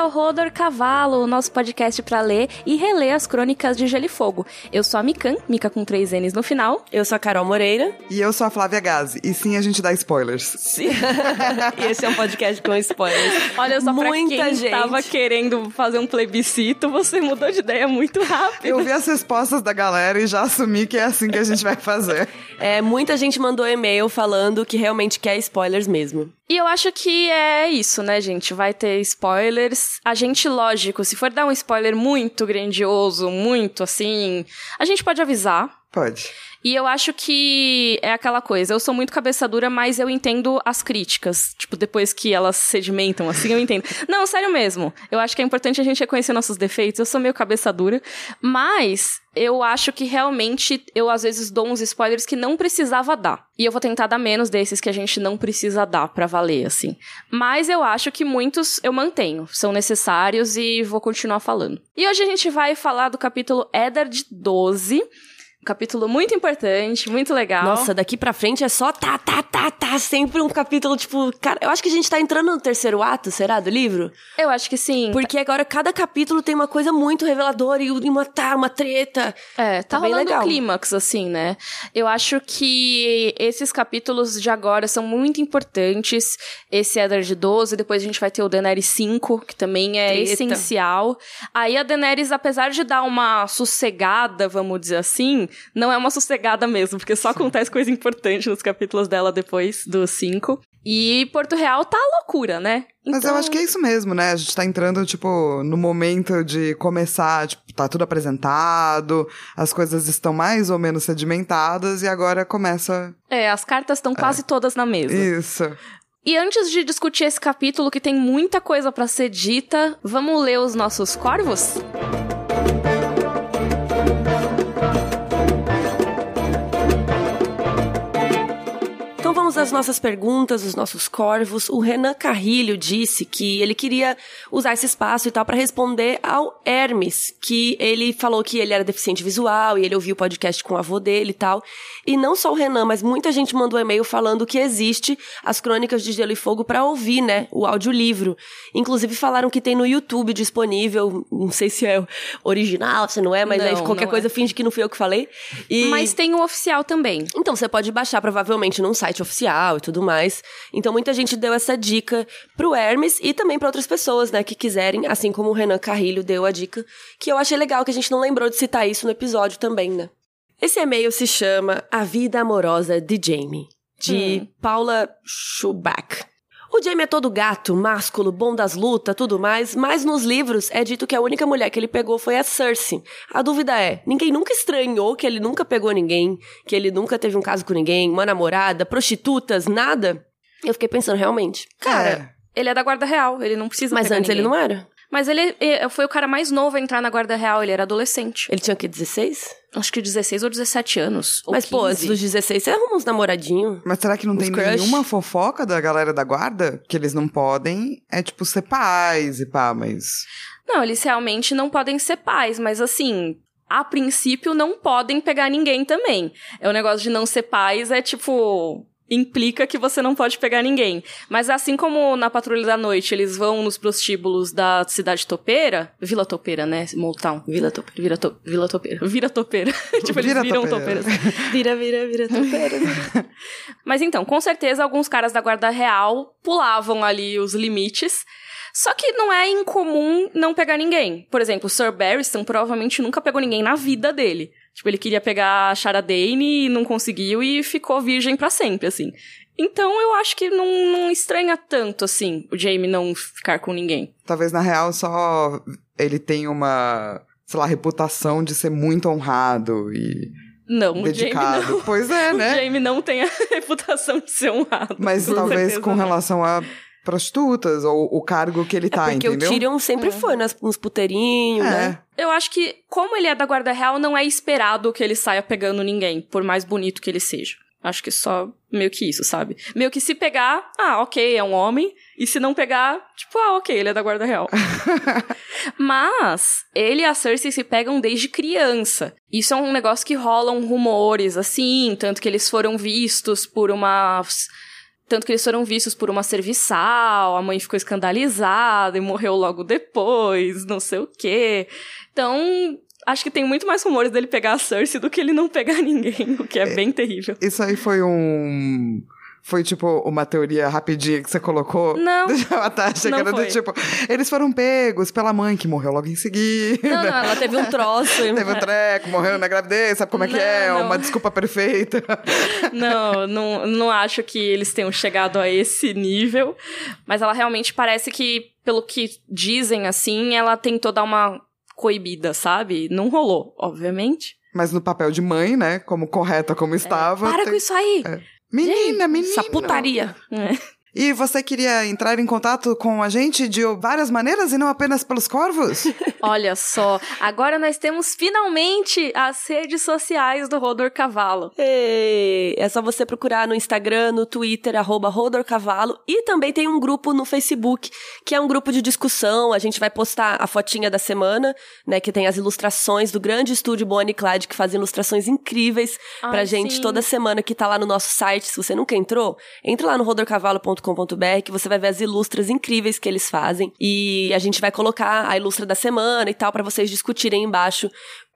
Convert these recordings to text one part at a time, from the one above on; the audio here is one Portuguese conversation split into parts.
Ao Rodor Cavalo, nosso podcast para ler e reler as crônicas de Gelo e Fogo. Eu sou a Mikan, Mika com três N's no final. Eu sou a Carol Moreira. E eu sou a Flávia Gazi. E sim, a gente dá spoilers. Sim. e esse é um podcast com spoilers. Olha só, Muita pra quem gente. tava querendo fazer um plebiscito, você mudou de ideia muito rápido. Eu vi as respostas da galera e já assumi que é assim que a gente vai fazer. É, muita gente mandou e-mail falando que realmente quer spoilers mesmo. E eu acho que é isso, né, gente? Vai ter spoilers. A gente, lógico, se for dar um spoiler muito grandioso, muito assim, a gente pode avisar. Pode. E eu acho que é aquela coisa, eu sou muito cabeça dura, mas eu entendo as críticas. Tipo, depois que elas sedimentam, assim, eu entendo. Não, sério mesmo. Eu acho que é importante a gente reconhecer nossos defeitos. Eu sou meio cabeça dura, mas eu acho que realmente eu às vezes dou uns spoilers que não precisava dar. E eu vou tentar dar menos desses que a gente não precisa dar pra valer, assim. Mas eu acho que muitos eu mantenho, são necessários e vou continuar falando. E hoje a gente vai falar do capítulo Eddard 12. Um capítulo muito importante, muito legal. Nossa, daqui pra frente é só tá, tá, tá, tá. Sempre um capítulo, tipo. Cara, eu acho que a gente tá entrando no terceiro ato, será? Do livro? Eu acho que sim. Porque agora cada capítulo tem uma coisa muito reveladora e uma, tá, uma treta. É, tá, Tá rolando legal. um clímax, assim, né? Eu acho que esses capítulos de agora são muito importantes. Esse Eddard 12, depois a gente vai ter o Daenerys 5, que também é Treta. essencial. Aí a Daenerys, apesar de dar uma sossegada, vamos dizer assim, não é uma sossegada mesmo, porque só acontece coisa importante nos capítulos dela depois do 5. E Porto Real tá loucura, né? Mas eu acho que é isso mesmo, né? A gente tá entrando, tipo, no momento de começar, tipo, tá tudo apresentado, as coisas estão mais ou menos sedimentadas e agora começa É, as cartas estão quase todas na mesa. isso. E antes de discutir esse capítulo que tem muita coisa pra ser dita, vamos ler os nossos corvos? Então às nossas perguntas, os nossos corvos. O Renan Carrilho disse que ele queria usar esse espaço e tal para responder ao Hermes, que ele falou que ele era deficiente visual e ele ouviu o podcast com o avô dele e tal. E não só o Renan, mas muita gente mandou e-mail falando que existe as Crônicas de Gelo e Fogo para ouvir, né? O audiolivro. Inclusive falaram que tem no YouTube disponível, não sei se é original, se não é, mas aí Não, qualquer não coisa é. finge que não fui eu que falei. E... Mas tem o oficial também. Então, você pode baixar provavelmente num site oficial e tudo mais. Então, muita gente deu essa dica pro Hermes e também pra outras pessoas, né, que quiserem, assim como o Renan Carrilho deu a dica, que eu achei legal que a gente não lembrou de citar isso no episódio também, né? Esse e-mail se chama A Vida Amorosa de Jamie, de Paula Schuback. O Jamie é todo gato, másculo, bom das lutas, tudo mais, mas nos livros é dito que a única mulher que ele pegou foi a Cersei. A dúvida é, ninguém nunca estranhou que ele nunca pegou ninguém, que ele nunca teve um caso com ninguém, uma namorada, prostitutas, nada? Eu fiquei pensando, realmente. Cara, ele é da Guarda Real, ele não precisa Mas antes ele ninguém. não era. Mas ele eh, foi o cara mais novo a entrar na Guarda Real, ele era adolescente. Ele tinha o quê, 16? Acho que 16 ou 17 anos. ou Mas, pô, 15. antes dos 16, você arruma uns namoradinhos. Mas será que não tem crush? nenhuma fofoca da galera da guarda? Que eles não podem, é tipo, ser pais e pá, mas... Não, eles realmente não podem ser pais, mas assim, a princípio não podem pegar ninguém também. É o negócio de não ser pais, é tipo. Implica que você não pode pegar ninguém. Mas assim como na Patrulha da Noite eles vão nos prostíbulos da cidade topeira, Vila Topeira, né? Motown. Vila Topeira. Vira, to, Vila Topeira. Vira Topeira. tipo, eles Vira viram topeira. topeiras. Vira, vira, vira, topeira. Mas então, com certeza, alguns caras da Guarda Real pulavam ali os limites. Só que não é incomum não pegar ninguém. Por exemplo, o Sir Barristan provavelmente nunca pegou ninguém na vida dele. Tipo, ele queria pegar a Shara Dane e não conseguiu e ficou virgem pra sempre, assim. Então eu acho que não, não estranha tanto, assim, o Jaime não ficar com ninguém. Talvez, na real, só ele tem uma, sei lá, reputação de ser muito honrado e Não, o Jaime dedicado. não. Pois é, O né? Jaime não tem a reputação de ser honrado. Mas talvez certeza com não. relação a prostitutas ou o cargo que ele tá, É porque entendeu? o Tyrion sempre foi nas, nos puteirinhos, né? É, Eu acho que, como ele é da Guarda Real, não é esperado que ele saia pegando ninguém, por mais bonito que ele seja. Acho que só meio que isso, sabe? Meio que se pegar, ah, ok, é um homem. E se não pegar, tipo, ah, ok, ele é da Guarda Real. Mas ele e a Cersei se pegam desde criança. Isso é um negócio que rolam rumores, assim, tanto que eles foram vistos por umas Tanto que eles foram vistos por uma serviçal, a mãe ficou escandalizada e morreu logo depois, não sei o quê. Então, acho que tem muito mais rumores dele pegar a Cersei do que ele não pegar ninguém, o que é, é bem terrível. Isso aí foi um foi tipo uma teoria rapidinha que você colocou? Não. a Tasha, que era do tipo, eles foram pegos pela mãe que morreu logo em seguida. Não, não, ela teve um troço. teve um treco, morreu na gravidez, sabe como é não, que é? Não. Uma desculpa perfeita. não, não, não acho que eles tenham chegado a esse nível, mas ela realmente parece que, pelo que dizem assim, ela tentou dar uma coibida, sabe? Não rolou, obviamente. Mas no papel de mãe, né? Como correta como é, estava. Para tem... com isso aí! É. Menina, menina. Essa putaria. É. E você queria entrar em contato com a gente de várias maneiras e não apenas pelos corvos? Olha só, agora nós temos finalmente as redes sociais do Rodor Cavalo. Ei, é só você procurar no Instagram, no Twitter, arroba Rodor Cavalo. E também tem um grupo no Facebook, que é um grupo de discussão. A gente vai postar a fotinha da semana, né? Que tem as ilustrações do grande estúdio Bonnie Clyde, que faz ilustrações incríveis Ai, pra gente sim. toda semana, que tá lá no nosso site. Se você nunca entrou, entre lá no rodorcavalo.com com.br que você vai ver as ilustras incríveis que eles fazem. E a gente vai colocar a ilustra da semana e tal para vocês discutirem embaixo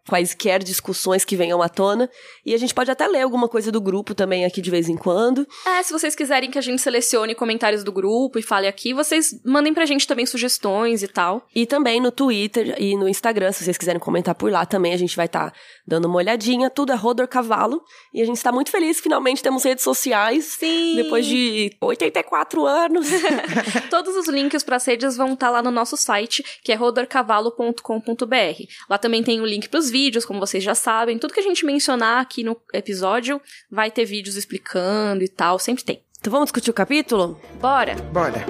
quaisquer discussões que venham à tona. E a gente pode até ler alguma coisa do grupo também aqui de vez em quando. É, se vocês quiserem que a gente selecione comentários do grupo e fale aqui, vocês mandem pra gente também sugestões e tal. E também no Twitter e no Instagram, se vocês quiserem comentar por lá também, a gente vai estar tá dando uma olhadinha. Tudo é Rodor Cavalo. E a gente está muito feliz, finalmente temos redes sociais. Sim! Depois de 84 anos. Todos os links para as redes vão estar tá lá no nosso site, que é rodorcavalo.com.br. Lá também tem o link pros vídeos, como vocês já sabem. Tudo que a gente mencionar aqui no episódio vai ter vídeos explicando e tal, sempre tem. Então vamos discutir o capítulo? Bora! Bora!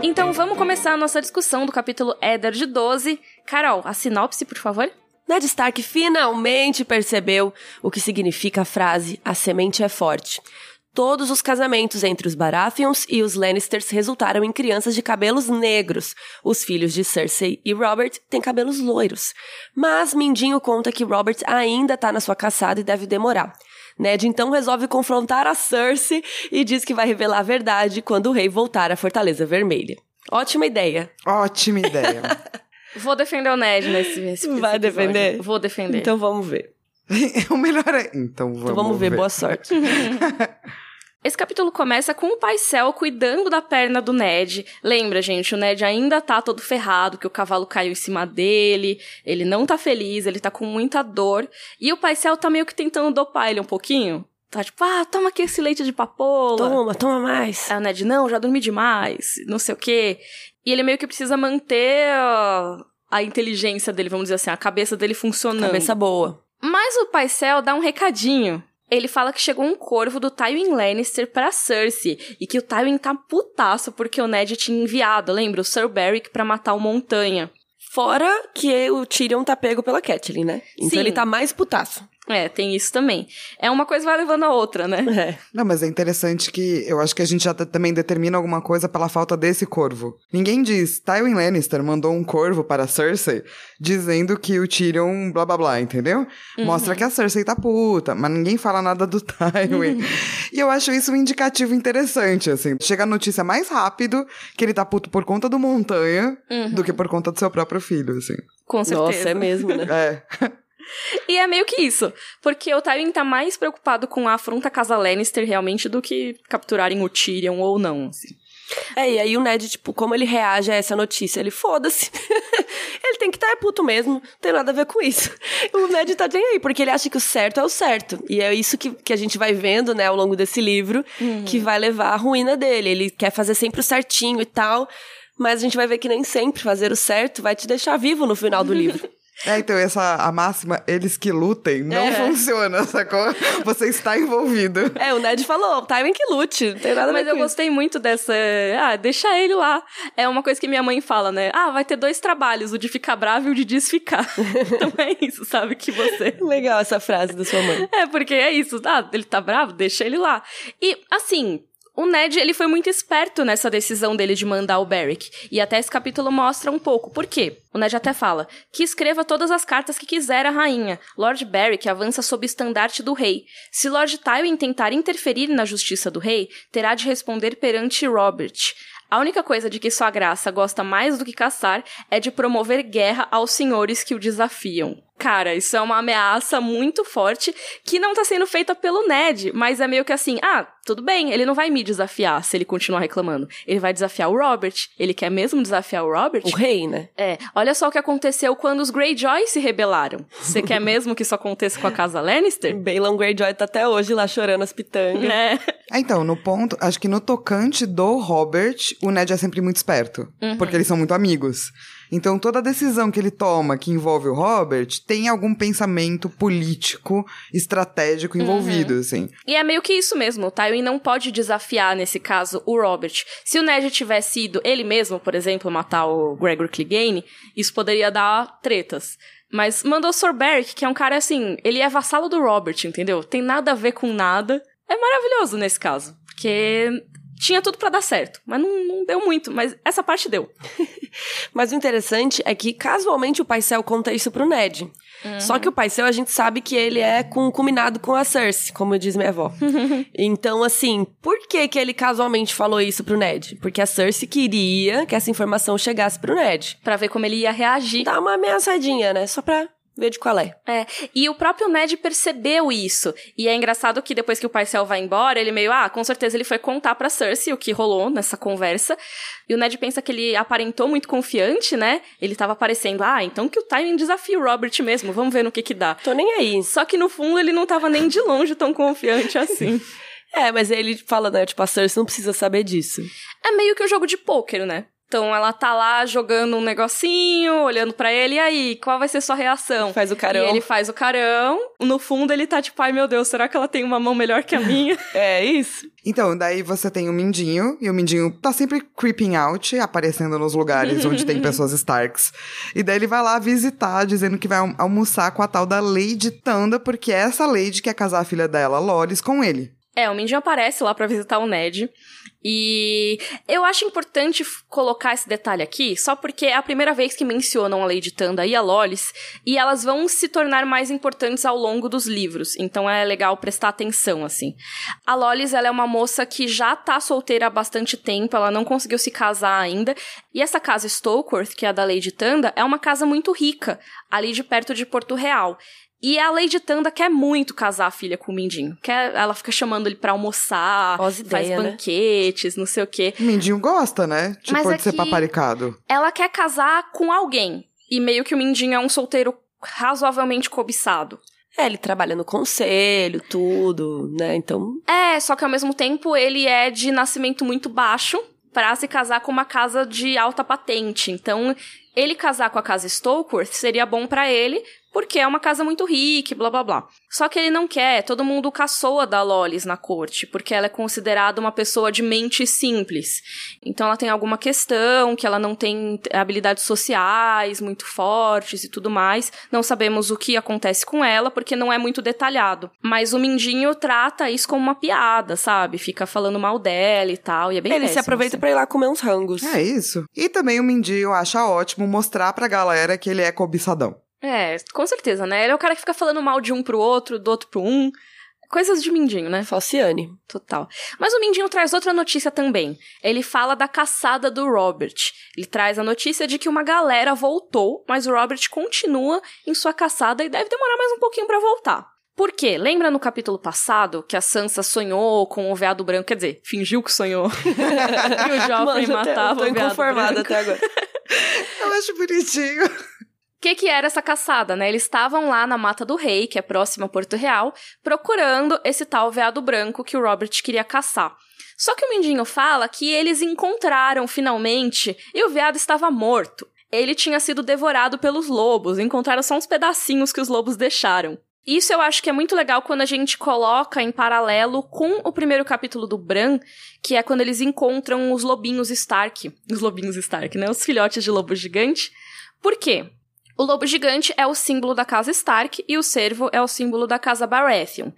Então vamos começar a nossa discussão do capítulo Éder de 12. Carol, a sinopse, por favor? Ned Stark finalmente percebeu o que significa a frase A semente é forte. Todos os casamentos entre os Baratheons e os Lannisters resultaram em crianças de cabelos negros. Os filhos de Cersei e Robert têm cabelos loiros. Mas Mindinho conta que Robert ainda tá na sua caçada e deve demorar. Ned então resolve confrontar a Cersei e diz que vai revelar a verdade quando o rei voltar à Fortaleza Vermelha. Ótima ideia. Ótima ideia. Vou defender o Ned nesse, nesse Vai defender? Vou defender. Então vamos ver. o melhor é. Então vamos, então vamos ver. ver. Boa sorte. Esse capítulo começa com o pai Cel cuidando da perna do Ned. Lembra, gente, o Ned ainda tá todo ferrado, que o cavalo caiu em cima dele, ele não tá feliz, ele tá com muita dor. E o pai Cel tá meio que tentando dopar ele um pouquinho. Tá tipo, ah, toma aqui esse leite de papoula. Toma, toma mais. Aí o Ned, não, já dormi demais, não sei o quê. E ele meio que precisa manter a, inteligência dele, vamos dizer assim, a cabeça dele funcionando. Cabeça boa. Mas o pai Cel dá um recadinho ele fala que chegou um corvo do Tywin Lannister pra Cersei e que o Tywin tá putaço porque o Ned tinha enviado, lembra, o Sir Beric pra matar o Montanha. Fora que o Tyrion tá pego pela Catelyn, né? Então Sim. ele tá mais putaço. É, tem isso também. É uma coisa vai levando a outra, né? É. Não, mas é interessante que eu acho que a gente já também determina alguma coisa pela falta desse corvo. Ninguém diz, Tywin Lannister mandou um corvo para Cersei dizendo que o Tyrion blá blá blá, entendeu? Uhum. Mostra que a Cersei tá puta, mas ninguém fala nada do Tywin. Uhum. E eu acho isso um indicativo interessante, assim. Chega a notícia mais rápido que ele tá puto por conta do Montanha uhum. do que por conta do seu próprio filho, assim. Com certeza. Nossa, é mesmo, né? É. E é meio que isso. Porque o Tywin tá mais preocupado com a afronta casa Lannister realmente do que capturarem o Tyrion ou não, assim. É, e aí o Ned, tipo, como ele reage a essa notícia? Ele, foda-se. ele tem que estar tá, é puto mesmo, não tem nada a ver com isso. O Ned tá nem aí, porque ele acha que o certo é o certo. E é isso que, que a gente vai vendo, né, ao longo desse livro, uhum. que vai levar à ruína dele. Ele quer fazer sempre o certinho e tal, mas a gente vai ver que nem sempre fazer o certo vai te deixar vivo no final do livro. É, então essa a máxima, eles que lutem, não é. funciona, sacou? Você está envolvido. É, o Ned falou, Tywin que lute, não tem nada a ver Mas eu isso. gostei muito dessa, ah, deixa ele lá. É uma coisa que minha mãe fala, né? Ah, vai ter dois trabalhos, o de ficar bravo e o de desficar. então é isso, sabe, que você... Legal essa frase da sua mãe. É, porque é isso, ah, ele tá bravo, deixa ele lá. E, assim, o Ned, ele foi muito esperto nessa decisão dele de mandar o Beric. E até esse capítulo mostra um pouco. Por quê? O Ned até fala que escreva todas as cartas que quiser a rainha. Lord Beric avança sob o estandarte do rei. Se Lord Tywin tentar interferir na justiça do rei, terá de responder perante Robert. A única coisa de que sua graça gosta mais do que caçar é de promover guerra aos senhores que o desafiam. Cara, isso é uma ameaça muito forte que não tá sendo feita pelo Ned, mas é meio que assim, ah, tudo bem, ele não vai me desafiar se ele continuar reclamando. Ele vai desafiar o Robert. Ele quer mesmo desafiar o Robert? O rei, né? É. Olha só o que aconteceu quando os Greyjoy se rebelaram. Você quer mesmo que isso aconteça com a casa Lannister? Balon Greyjoy tá até hoje lá chorando as pitangas. É. É, Então, no ponto, acho que no tocante do Robert, o Ned é sempre muito esperto. Porque eles são muito amigos. Então, toda decisão que ele toma que envolve o Robert tem algum pensamento político, estratégico envolvido, assim. E é meio que isso mesmo. O Tywin não pode desafiar, nesse caso, o Robert. Se o Ned tivesse ido ele mesmo, por exemplo, matar o Gregor Clegane, isso poderia dar tretas. Mas mandou o Sir Beric, que é um cara assim, ele é vassalo do Robert, entendeu? Tem nada a ver com nada. É maravilhoso nesse caso. Porque tinha tudo pra dar certo. Mas não, não deu muito. Mas essa parte deu. Mas o interessante é que, casualmente, o Paisel conta isso pro Ned. Só que o Paisel, a gente sabe que ele é com, combinado com a Cersei, como diz minha avó. então, assim, por que que ele casualmente falou isso pro Ned? Porque a Cersei queria que essa informação chegasse pro Ned. Pra ver como ele ia reagir. Dá uma ameaçadinha, né? Só pra ver de qual é. É, e o próprio Ned percebeu isso. E é engraçado que depois que o Paisel vai embora, ele meio, ah, com certeza ele foi contar pra Cersei o que rolou nessa conversa. E o Ned pensa que ele aparentou muito confiante, né? Ele tava parecendo, ah, então que o Tywin desafia o Robert mesmo, vamos ver no que que dá. Tô nem aí. Só que no fundo ele não tava nem de longe tão confiante assim. É, mas ele fala, né? Tipo, a Cersei não precisa saber disso. É meio que um jogo de pôquer, né? Então ela tá lá jogando um negocinho, olhando pra ele, e aí, qual vai ser sua reação? Faz o carão. E ele faz o carão. No fundo ele tá tipo, ai meu Deus, será que ela tem uma mão melhor que a minha? É isso. Então, daí você tem o Mindinho, e o Mindinho tá sempre creeping out, aparecendo nos lugares onde tem pessoas Starks. E daí ele vai lá visitar, dizendo que vai alm- almoçar com a tal da Lady Tanda, porque é essa Lady quer casar a filha dela, Loris, com ele. É, o Mindinho aparece lá pra visitar o Ned. E eu acho importante colocar esse detalhe aqui, só porque é a primeira vez que mencionam a Lady Tanda e a Lolis, e elas vão se tornar mais importantes ao longo dos livros, então é legal prestar atenção, assim. A Lolis, ela é uma moça que já tá solteira há bastante tempo, ela não conseguiu se casar ainda, e essa casa Stokeworth, que é a da Lady Tanda, é uma casa muito rica, ali de perto de Porto Real. E a Lady Tanda quer muito casar a filha com o Mindinho. Quer, ela fica chamando ele pra almoçar, as faz né? banquetes, não sei o quê. O Mindinho gosta, né? Tipo, Mas é de ser paparicado. Ela quer casar com alguém. E meio que o Mindinho é um solteiro razoavelmente cobiçado. É, ele trabalha no conselho, tudo, né? Então, É, só que ao mesmo tempo ele é de nascimento muito baixo pra se casar com uma casa de alta patente. Então, ele casar com a casa Stokeworth seria bom pra ele, porque é uma casa muito rica, blá blá blá. Só que ele não quer, todo mundo caçoa da Lolis na corte, porque ela é considerada uma pessoa de mente simples. Então ela tem alguma questão, que ela não tem habilidades sociais muito fortes e tudo mais. Não sabemos o que acontece com ela, porque não é muito detalhado. Mas o Mindinho trata isso como uma piada, sabe? Fica falando mal dela e tal, e é bem ele se péssimo, aproveita assim. pra ir lá comer uns rangos. É isso. E também o Mindinho acha ótimo mostrar pra galera que ele é cobiçadão. É, com certeza, né? Ele é o cara que fica falando mal de um pro outro, do outro pro um. Coisas de Mindinho, né? Falciane. Total. Mas o Mindinho traz outra notícia também. Ele fala da caçada do Robert. Ele traz a notícia de que uma galera voltou, mas o Robert continua em sua caçada e deve demorar mais um pouquinho pra voltar. Por quê? Lembra no capítulo passado que a Sansa sonhou com o veado branco? Quer dizer, fingiu que sonhou. e o Joffrey Mano, matava eu tô o veado inconformada branco. até agora. Eu acho bonitinho. O que, que era essa caçada, né? Eles estavam lá na Mata do Rei, que é próxima a Porto Real, procurando esse tal veado branco que o Robert queria caçar. Só que o Mindinho fala que eles encontraram finalmente e o veado estava morto. Ele tinha sido devorado pelos lobos, encontraram só uns pedacinhos que os lobos deixaram. Isso eu acho que é muito legal quando a gente coloca em paralelo com o primeiro capítulo do Bran, que é quando eles encontram os lobinhos Stark. Os lobinhos Stark, né? Os filhotes de lobo gigante. Por quê? O lobo gigante é o símbolo da casa Stark e o cervo é o símbolo da casa Baratheon.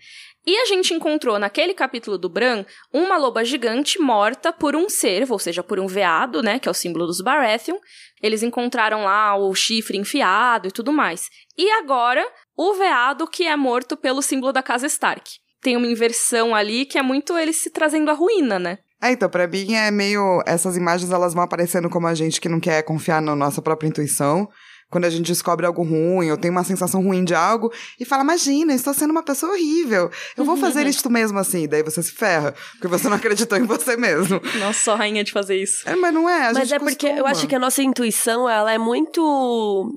E a gente encontrou naquele capítulo do Bran uma loba gigante morta por um cervo, ou seja, por um veado, né, que é o símbolo dos Baratheon. Eles encontraram lá o chifre enfiado e tudo mais. E agora, o veado que é morto pelo símbolo da casa Stark. Tem uma inversão ali que é muito eles se trazendo a ruína, né? É, então, pra mim é meio. Essas imagens elas vão aparecendo como a gente que não quer confiar na nossa própria intuição quando a gente descobre algo ruim ou tem uma sensação ruim de algo e fala: Imagina, estou sendo uma pessoa horrível. Eu vou fazer isto mesmo assim. Daí você se ferra, porque você não acreditou em você mesmo. Nossa, sou rainha de fazer isso. É, mas não é. A Mas gente é porque costuma. eu acho que a nossa intuição, ela é muito.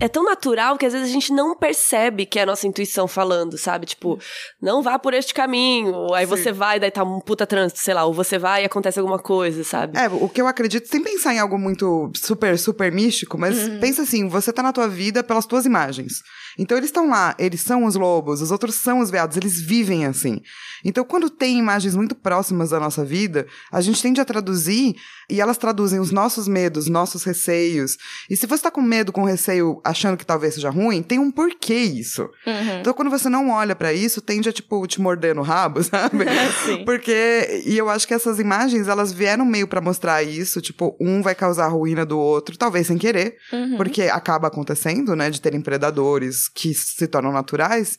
É tão natural que às vezes a gente não percebe que é a nossa intuição falando, sabe? Tipo, não vá por este caminho. Aí Sim. você vai, daí tá um puta trânsito, sei lá. Ou você vai e acontece alguma coisa, sabe? É, o que eu acredito, sem pensar em algo muito super, super místico, mas pensa assim, você tá na tua vida pelas tuas imagens. Então eles estão lá, eles são os lobos, os outros são os veados, eles vivem assim. Então quando tem imagens muito próximas da nossa vida, a gente tende a traduzir e elas traduzem os nossos medos, nossos receios. E se você tá com medo, com receio, achando que talvez seja ruim, tem um porquê isso. Uhum. Então quando você não olha pra isso, tende a tipo te morder no rabo, sabe? Porque e eu acho que essas imagens elas vieram meio pra mostrar isso, tipo, um vai causar a ruína do outro, talvez sem querer, Uhum. porque acaba acontecendo, né, de terem predadores que se tornam naturais.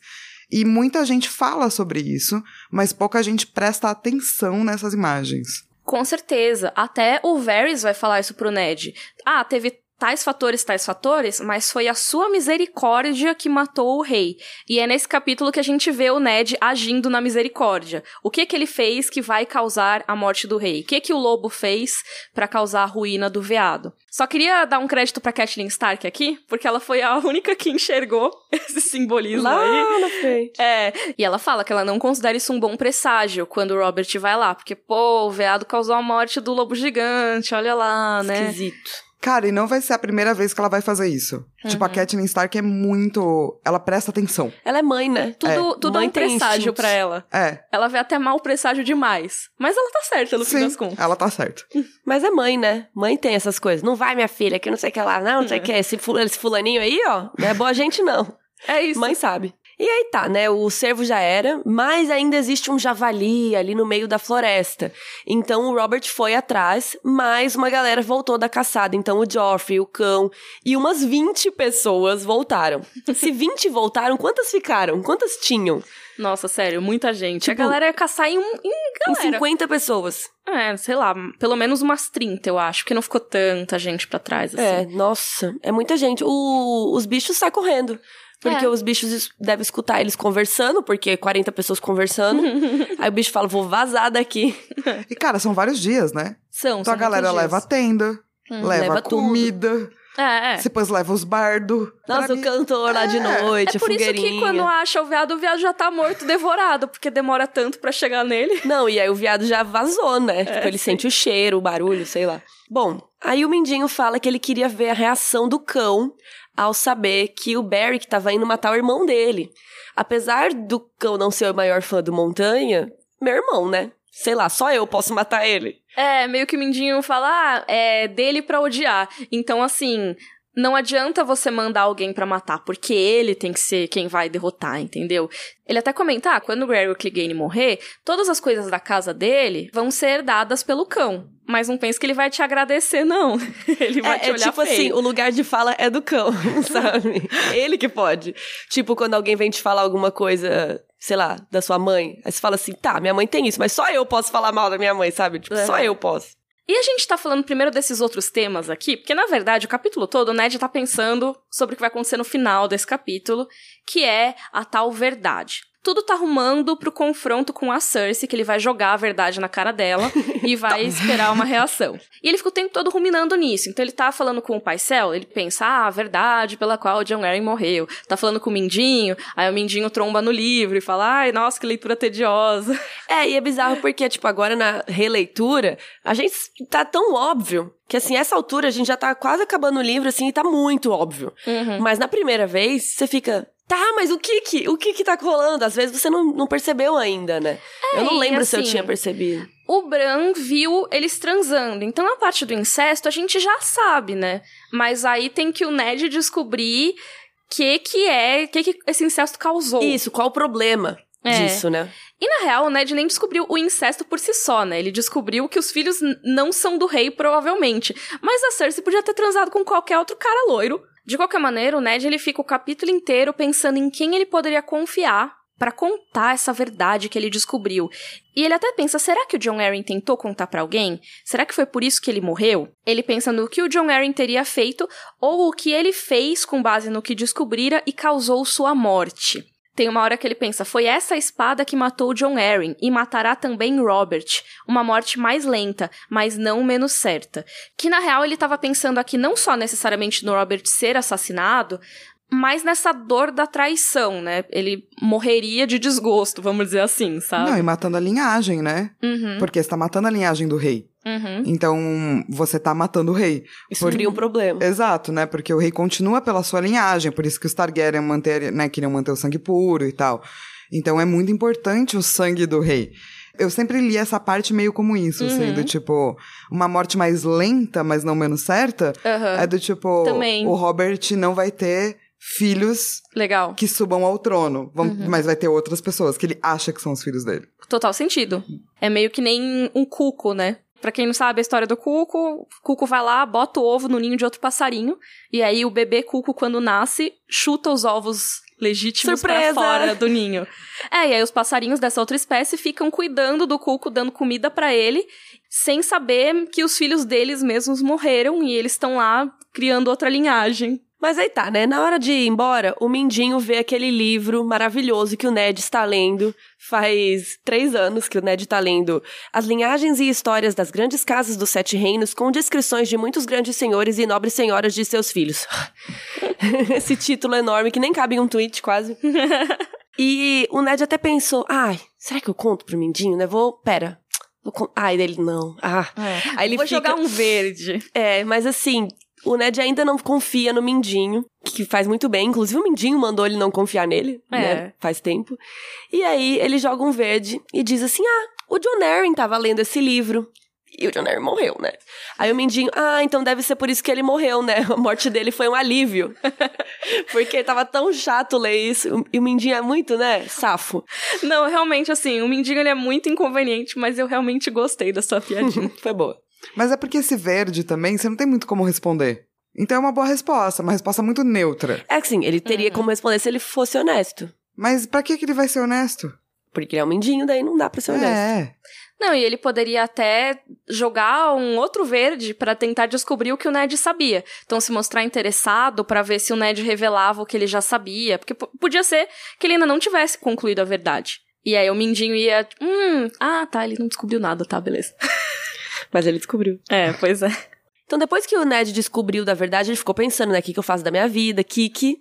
E muita gente fala sobre isso, mas pouca gente presta atenção nessas imagens. Com certeza. Até o Varys vai falar isso pro Ned. Ah, teve tais fatores, tais fatores, mas foi a sua misericórdia que matou o rei. E é nesse capítulo que a gente vê o Ned agindo na misericórdia. O que que ele fez que vai causar a morte do rei? O que que o lobo fez pra causar a ruína do veado? Só queria dar um crédito pra Catelyn Stark aqui, porque ela foi a única que enxergou esse simbolismo aí. Lá na frente. É, e ela fala que ela não considera isso um bom presságio quando o Robert vai lá, porque, pô, o veado causou a morte do lobo gigante, olha lá, né? Esquisito. Cara, e não vai ser a primeira vez que ela vai fazer isso. Tipo, a Catelyn Stark é muito. Ela presta atenção. Ela é mãe, né? Tudo, tudo é Mãe um tem presságio pra ela. É. Ela vê até mal presságio demais. Mas ela tá certa, no fim Sim, das contas. ela tá certa. Mas é mãe, né? Mãe tem essas coisas. Não vai, minha filha, que não sei o que lá. Não, não sei o que. Esse, fu- esse fulaninho aí, ó, não é boa gente, não. É isso. Mãe sabe. E aí tá, né? O cervo já era, mas ainda existe um javali ali no meio da floresta. Então o Robert foi atrás, mas uma galera voltou da caçada. Então o Joffrey, o cão e umas 20 pessoas voltaram. Se 20 voltaram, quantas ficaram? Quantas tinham? Nossa, sério, muita gente. a Tipo, galera ia caçar em, um- em Em galera. 50 pessoas. É, sei lá, pelo menos umas 30, eu acho, porque não ficou tanta gente pra trás, assim. É, nossa, é muita gente. O- os bichos saem correndo. Porque É. os bichos devem escutar eles conversando, porque 40 pessoas conversando. aí o bicho fala, vou vazar daqui. E, cara, são vários dias, né? São, Então são a galera leva a tenda, leva, leva tudo. comida, É, é. depois leva os bardos. Nossa, o mim- cantor lá de noite, É por isso que quando acha o veado, o veado já tá morto, devorado, porque demora tanto pra chegar nele. Não, e aí o viado já vazou, né? É, tipo, ele sente o cheiro, o barulho, sei lá. Bom, aí o Mindinho fala que ele queria ver a reação do cão ao saber que o Barry que tava indo matar o irmão dele. Apesar do cão não ser o maior fã do Montanha, meu irmão, né? Sei lá, só eu posso matar ele. É, meio que o Mindinho fala, ah, é dele pra odiar. Então, assim, não adianta você mandar alguém pra matar, porque ele tem que ser quem vai derrotar, entendeu? Ele até comenta, ah, quando o Gregor Clegane morrer, todas as coisas da casa dele vão ser dadas pelo cão. Mas não pense que ele vai te agradecer, não. ele vai É, te é olhar tipo feio. assim, o lugar de fala é do cão, sabe? ele que pode. Tipo, quando alguém vem te falar alguma coisa, sei lá, da sua mãe, aí você fala assim, tá, minha mãe tem isso, mas só eu posso falar mal da minha mãe, sabe? Tipo, só Uhum. eu posso. E a gente tá falando primeiro desses outros temas aqui, porque na verdade o capítulo todo o Ned tá pensando sobre o que vai acontecer no final desse capítulo, que é a tal verdade. Tudo tá arrumando pro confronto com a Cersei, que ele vai jogar a verdade na cara dela e vai esperar uma reação. E ele fica o tempo todo ruminando nisso. Então ele tá falando com o Paisel, ele pensa, ah, a verdade pela qual o John Arryn morreu. Tá falando com o Mindinho, aí o Mindinho tromba no livro e fala, ai, nossa, que leitura tediosa. É, e é bizarro porque, tipo, agora na releitura, a gente tá tão óbvio que, assim, essa altura a gente já tá quase acabando o livro, assim, e tá muito óbvio. Uhum. Mas na primeira vez, você fica. Tá, mas o que que, o que que tá rolando? Às vezes você não, não percebeu ainda, né? eu não lembro se eu assim, tinha percebido. O Bran viu eles transando. Então, a parte do incesto, a gente já sabe, né? Mas aí tem que o Ned descobrir o que que é, o que que esse incesto causou. Isso, qual o problema? É. disso, né? E na real, o Ned nem descobriu o incesto por si só, né? Ele descobriu que os filhos não são do rei, provavelmente. Mas a Cersei podia ter transado com qualquer outro cara loiro. De qualquer maneira, o Ned ele fica o capítulo inteiro pensando em quem ele poderia confiar pra contar essa verdade que ele descobriu. E ele até pensa, será que o John Arryn tentou contar pra alguém? Será que foi por isso que ele morreu? Ele pensa no que o John Arryn teria feito ou o que ele fez com base no que descobrira e causou sua morte. Tem uma hora que ele pensa, foi essa espada que matou John Arryn e matará também Robert. Uma morte mais lenta, mas não menos certa. Que na real ele estava pensando aqui não só necessariamente no Robert ser assassinado, mas nessa dor da traição, né? Ele morreria de desgosto, vamos dizer assim, sabe? Não, e matando a linhagem, né? Uhum, Porque você tá matando a linhagem do rei. Uhum. Então, você tá matando o rei. Isso Por- cria um problema. Exato, né? Porque o rei continua pela sua linhagem, por isso que os Targaryen manter, né, queriam manter o sangue puro e tal. Então é muito importante o sangue do rei. Eu sempre li essa parte meio como isso, assim, Uhum. do tipo, uma morte mais lenta, mas não menos certa, Aham. é do tipo, Também. o Robert não vai ter filhos Legal. que subam ao trono, vão- Uhum. mas vai ter outras pessoas que ele acha que são os filhos dele. Total sentido. É meio que nem um cuco, né? Pra quem não sabe a história do cuco, o cuco vai lá, bota o ovo no ninho de outro passarinho, e aí o bebê cuco, quando nasce, chuta os ovos legítimos Surpresa! pra fora do ninho. É, e aí os passarinhos dessa outra espécie ficam cuidando do cuco, dando comida pra ele, sem saber que os filhos deles mesmos morreram e eles estão lá criando outra linhagem. Mas aí tá, né? Na hora de ir embora, o Mindinho vê aquele livro maravilhoso que o Ned está lendo. Faz três anos que o Ned está lendo As Linhagens e Histórias das Grandes Casas dos Sete Reinos, com descrições de muitos grandes senhores e nobres senhoras de seus filhos. Esse título enorme que nem cabe em um tweet, quase. E o Ned até pensou, ai, será que eu conto pro Mindinho, né? Vou, pera. Ai, dele não. Ah. Aí ele Vou fica... jogar um verde. É, mas assim, o Ned ainda não confia no Mindinho, que faz muito bem. Inclusive, o Mindinho mandou ele não confiar nele, É. né? Faz tempo. E aí, ele joga um verde e diz assim: Ah, o John Arryn tava lendo esse livro. E o John Arryn morreu, né? Aí o Mindinho, ah, então deve ser por isso que ele morreu, né? A morte dele foi um alívio. Porque tava tão chato ler isso. E o Mindinho é muito, né? Safo. Não, realmente, assim, o mendigo ele é muito inconveniente, mas eu realmente gostei da sua piadinha. Foi boa. Mas é porque esse verde também, você não tem muito como responder. Então é uma boa resposta, uma resposta muito neutra. É que sim, ele teria Uhum. como responder se ele fosse honesto. Mas pra que, que ele vai ser honesto? Porque ele é um Mindinho, daí não dá pra ser honesto. É. Não, e ele poderia até jogar um outro verde pra tentar descobrir o que o Ned sabia. Então, se mostrar interessado pra ver se o Ned revelava o que ele já sabia. Porque podia ser que ele ainda não tivesse concluído a verdade. E aí o Mindinho ia. Hum, ah, tá, ele não descobriu nada, tá, beleza. Mas ele descobriu. É, pois é. Então, depois que o Ned descobriu da verdade, ele ficou pensando, né, o que, que eu faço da minha vida, Kiki.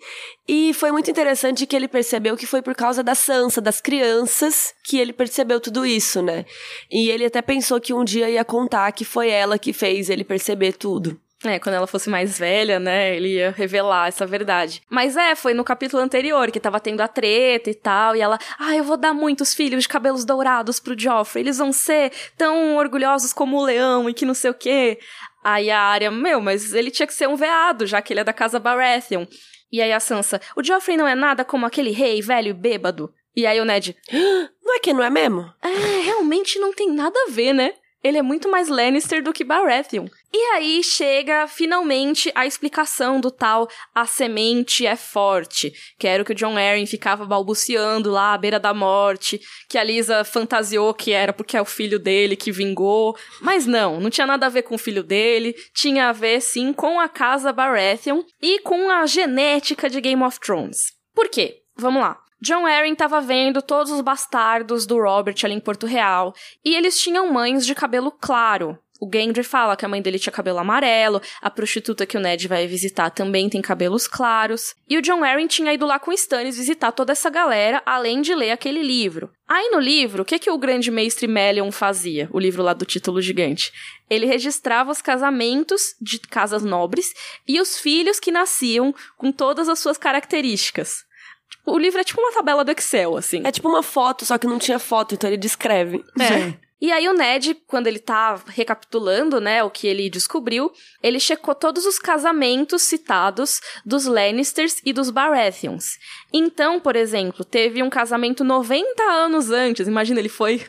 E foi muito interessante que ele percebeu que foi por causa da Sansa, das crianças, que ele percebeu tudo isso, né? E ele até pensou que um dia ia contar que foi ela que fez ele perceber tudo. É, quando ela fosse mais velha, né, ele ia revelar essa verdade. Mas é, foi no capítulo anterior que tava tendo a treta e tal, e ela, ah, eu vou dar muitos filhos de cabelos dourados pro Joffrey, eles vão ser tão orgulhosos como o leão e que não sei o quê. Aí a Arya, meu, mas ele tinha que ser um veado, já que ele é da casa Baratheon. E aí a Sansa, o Joffrey não é nada como aquele rei velho e bêbado. E aí o Ned, Não é que não é mesmo? é, realmente não tem nada a ver, né? Ele é muito mais Lannister do que Baratheon. E aí chega finalmente a explicação do tal a semente é forte, que era o que o John Arryn ficava balbuciando lá à beira da morte, que a Lisa fantasiou que era porque é o filho dele que vingou, mas não, não tinha nada a ver com o filho dele, tinha a ver sim com a casa Baratheon e com a genética de Game of Thrones. Por quê? Vamos lá. John Arryn estava vendo todos os bastardos do Robert ali em Porto Real, e eles tinham mães de cabelo claro. O Gendry fala que a mãe dele tinha cabelo amarelo, a prostituta que o Ned vai visitar também tem cabelos claros. E o John Arryn tinha ido lá com Stannis visitar toda essa galera, além de ler aquele livro. Aí no livro, o que, que o grande mestre Melion fazia? O livro lá do título gigante. Ele registrava os casamentos de casas nobres e os filhos que nasciam com todas as suas características. O livro é tipo uma tabela do Excel, assim. É tipo uma foto, só que não tinha foto, então ele descreve. É. E aí o Ned, quando ele tá recapitulando, né, o que ele descobriu, ele checou todos os casamentos citados dos Lannisters e dos Baratheons. Então, por exemplo, teve um casamento 90 anos antes. Imagina, ele foi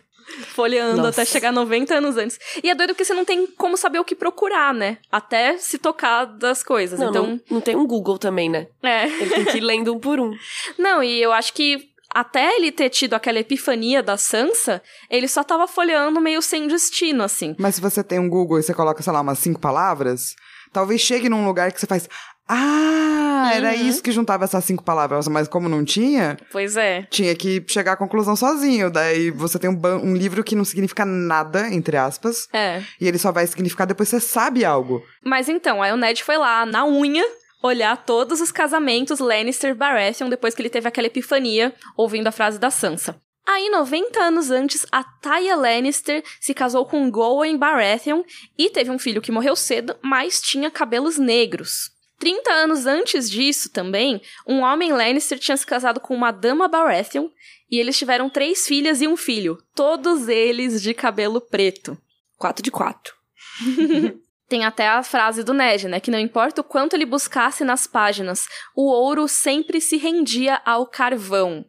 folheando Nossa. até chegar 90 anos antes. E é doido porque você não tem como saber o que procurar, né? Até se tocar das coisas. Não, então, não, não tem um Google também, né? é. Ele tem que ir lendo um por um. Não, e eu acho que até ele ter tido aquela epifania da Sansa, ele só tava folheando meio sem destino, assim. Mas se você tem um Google e você coloca, sei lá, umas cinco palavras, talvez chegue num lugar que você faz. Ah, era Uhum. isso que juntava essas cinco palavras. Mas como não tinha, Pois é. tinha que chegar à conclusão sozinho. Daí você tem um, um livro que não significa nada, entre aspas. É. E ele só vai significar depois que você sabe algo. Mas então, aí o Ned foi lá, na unha, olhar todos os casamentos Lannister-Baratheon depois que ele teve aquela epifania, ouvindo a frase da Sansa. Aí, 90 anos antes, a Taya Lannister se casou com Gowen Baratheon e teve um filho que morreu cedo, mas tinha cabelos negros. 30 anos antes disso, também, um homem Lannister tinha se casado com uma dama Baratheon e eles tiveram três filhas e um filho, todos eles de cabelo preto. Quatro de quatro. Tem até a frase do Ned, né? Que não importa o quanto ele buscasse nas páginas, o ouro sempre se rendia ao carvão.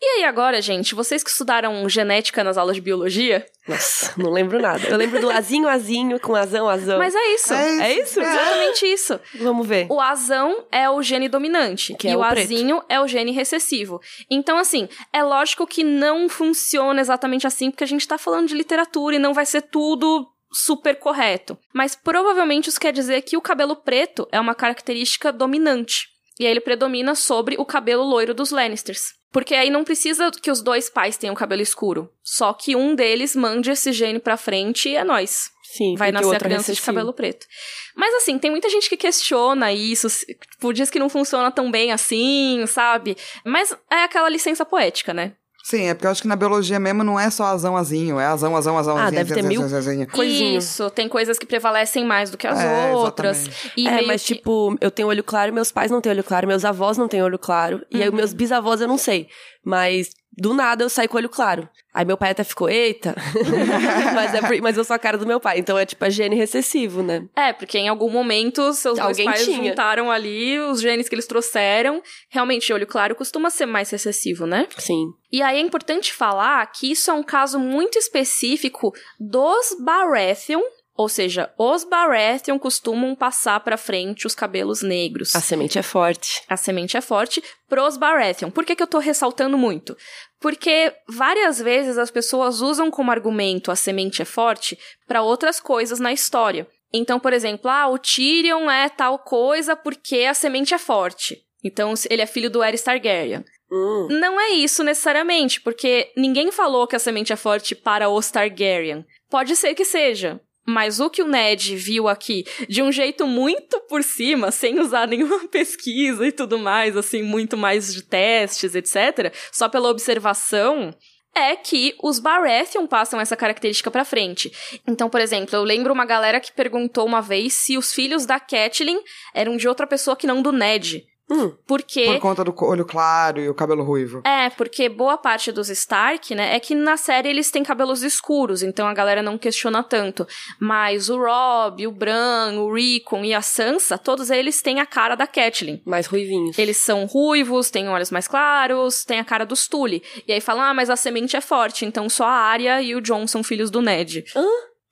E aí agora, gente, vocês que estudaram genética nas aulas de biologia, Nossa, não lembro nada. Eu lembro do azinho, azinho, com azão, azão. mas é isso. É É isso? Exatamente isso. Vamos ver. O azão é o gene dominante Que e é o, o preto. azinho é o gene recessivo. Então, assim, é lógico que não funciona exatamente assim, porque a gente tá falando de literatura e não vai ser tudo super correto. Mas provavelmente isso quer dizer que o cabelo preto é uma característica dominante. E aí ele predomina sobre o cabelo loiro dos Lannisters. Porque aí não precisa que os dois pais tenham cabelo escuro. Só que um deles mande esse gene pra frente e é nóis Sim, vai nascer a criança de recessivo. cabelo preto. Mas assim, tem muita gente que questiona isso, tipo, diz que não funciona tão bem assim, sabe? Mas é aquela licença poética, né? Sim, é porque eu acho que na biologia mesmo não é só azão, azinho. É azão, azão, azão, Ah, azinho, deve ter azinho, mil azinho. Coisinho. Isso, tem coisas que prevalecem mais do que as É, outras. exatamente. E é, mas que- tipo, eu tenho olho claro, meus pais não têm olho claro, meus avós não têm olho claro. E Uhum. aí, meus bisavós eu não sei. Mas do nada eu saí com olho claro. Aí meu pai até ficou, eita. mas, é mas eu sou a cara do meu pai. Então é tipo, é gene recessivo, né? É, porque em algum momento seus dois Alguém pais tinha. juntaram ali os genes que eles trouxeram. Realmente, olho claro costuma ser mais recessivo, né? Sim. E aí é importante falar que isso é um caso muito específico dos Baratheon, ou seja, os Baratheon costumam passar pra frente os cabelos negros. A semente é forte. A semente é forte pros Baratheon. Por que, que eu tô ressaltando muito? Porque várias vezes as pessoas usam como argumento a semente é forte pra outras coisas na história. Então, por exemplo, ah, o Tyrion é tal coisa porque a semente é forte. Então, ele é filho do Aerys Targaryen. Hum. Não é isso necessariamente, porque ninguém falou que a semente é forte para os Targaryen. Pode ser que seja. Mas o que o Ned viu aqui, de um jeito muito por cima, sem usar nenhuma pesquisa e tudo mais, assim, muito mais de testes, etc., só pela observação, é que os Baratheon passam essa característica pra frente. Então, por exemplo, eu lembro uma galera que perguntou uma vez se os filhos da Catelyn eram de outra pessoa que não do Ned. Hum. Porque Por conta do olho claro e o cabelo ruivo. é, porque boa parte dos Stark, né, é que na série eles têm cabelos escuros, então a galera não questiona tanto. Mas o Robb, o Bran, o Rickon e a Sansa, todos eles têm a cara da Catelyn. Mais ruivinhos. Eles são ruivos, têm olhos mais claros, têm a cara dos Tully. E aí falam, ah, mas a semente é forte, então só a Arya e o Jon são filhos do Ned. Hã?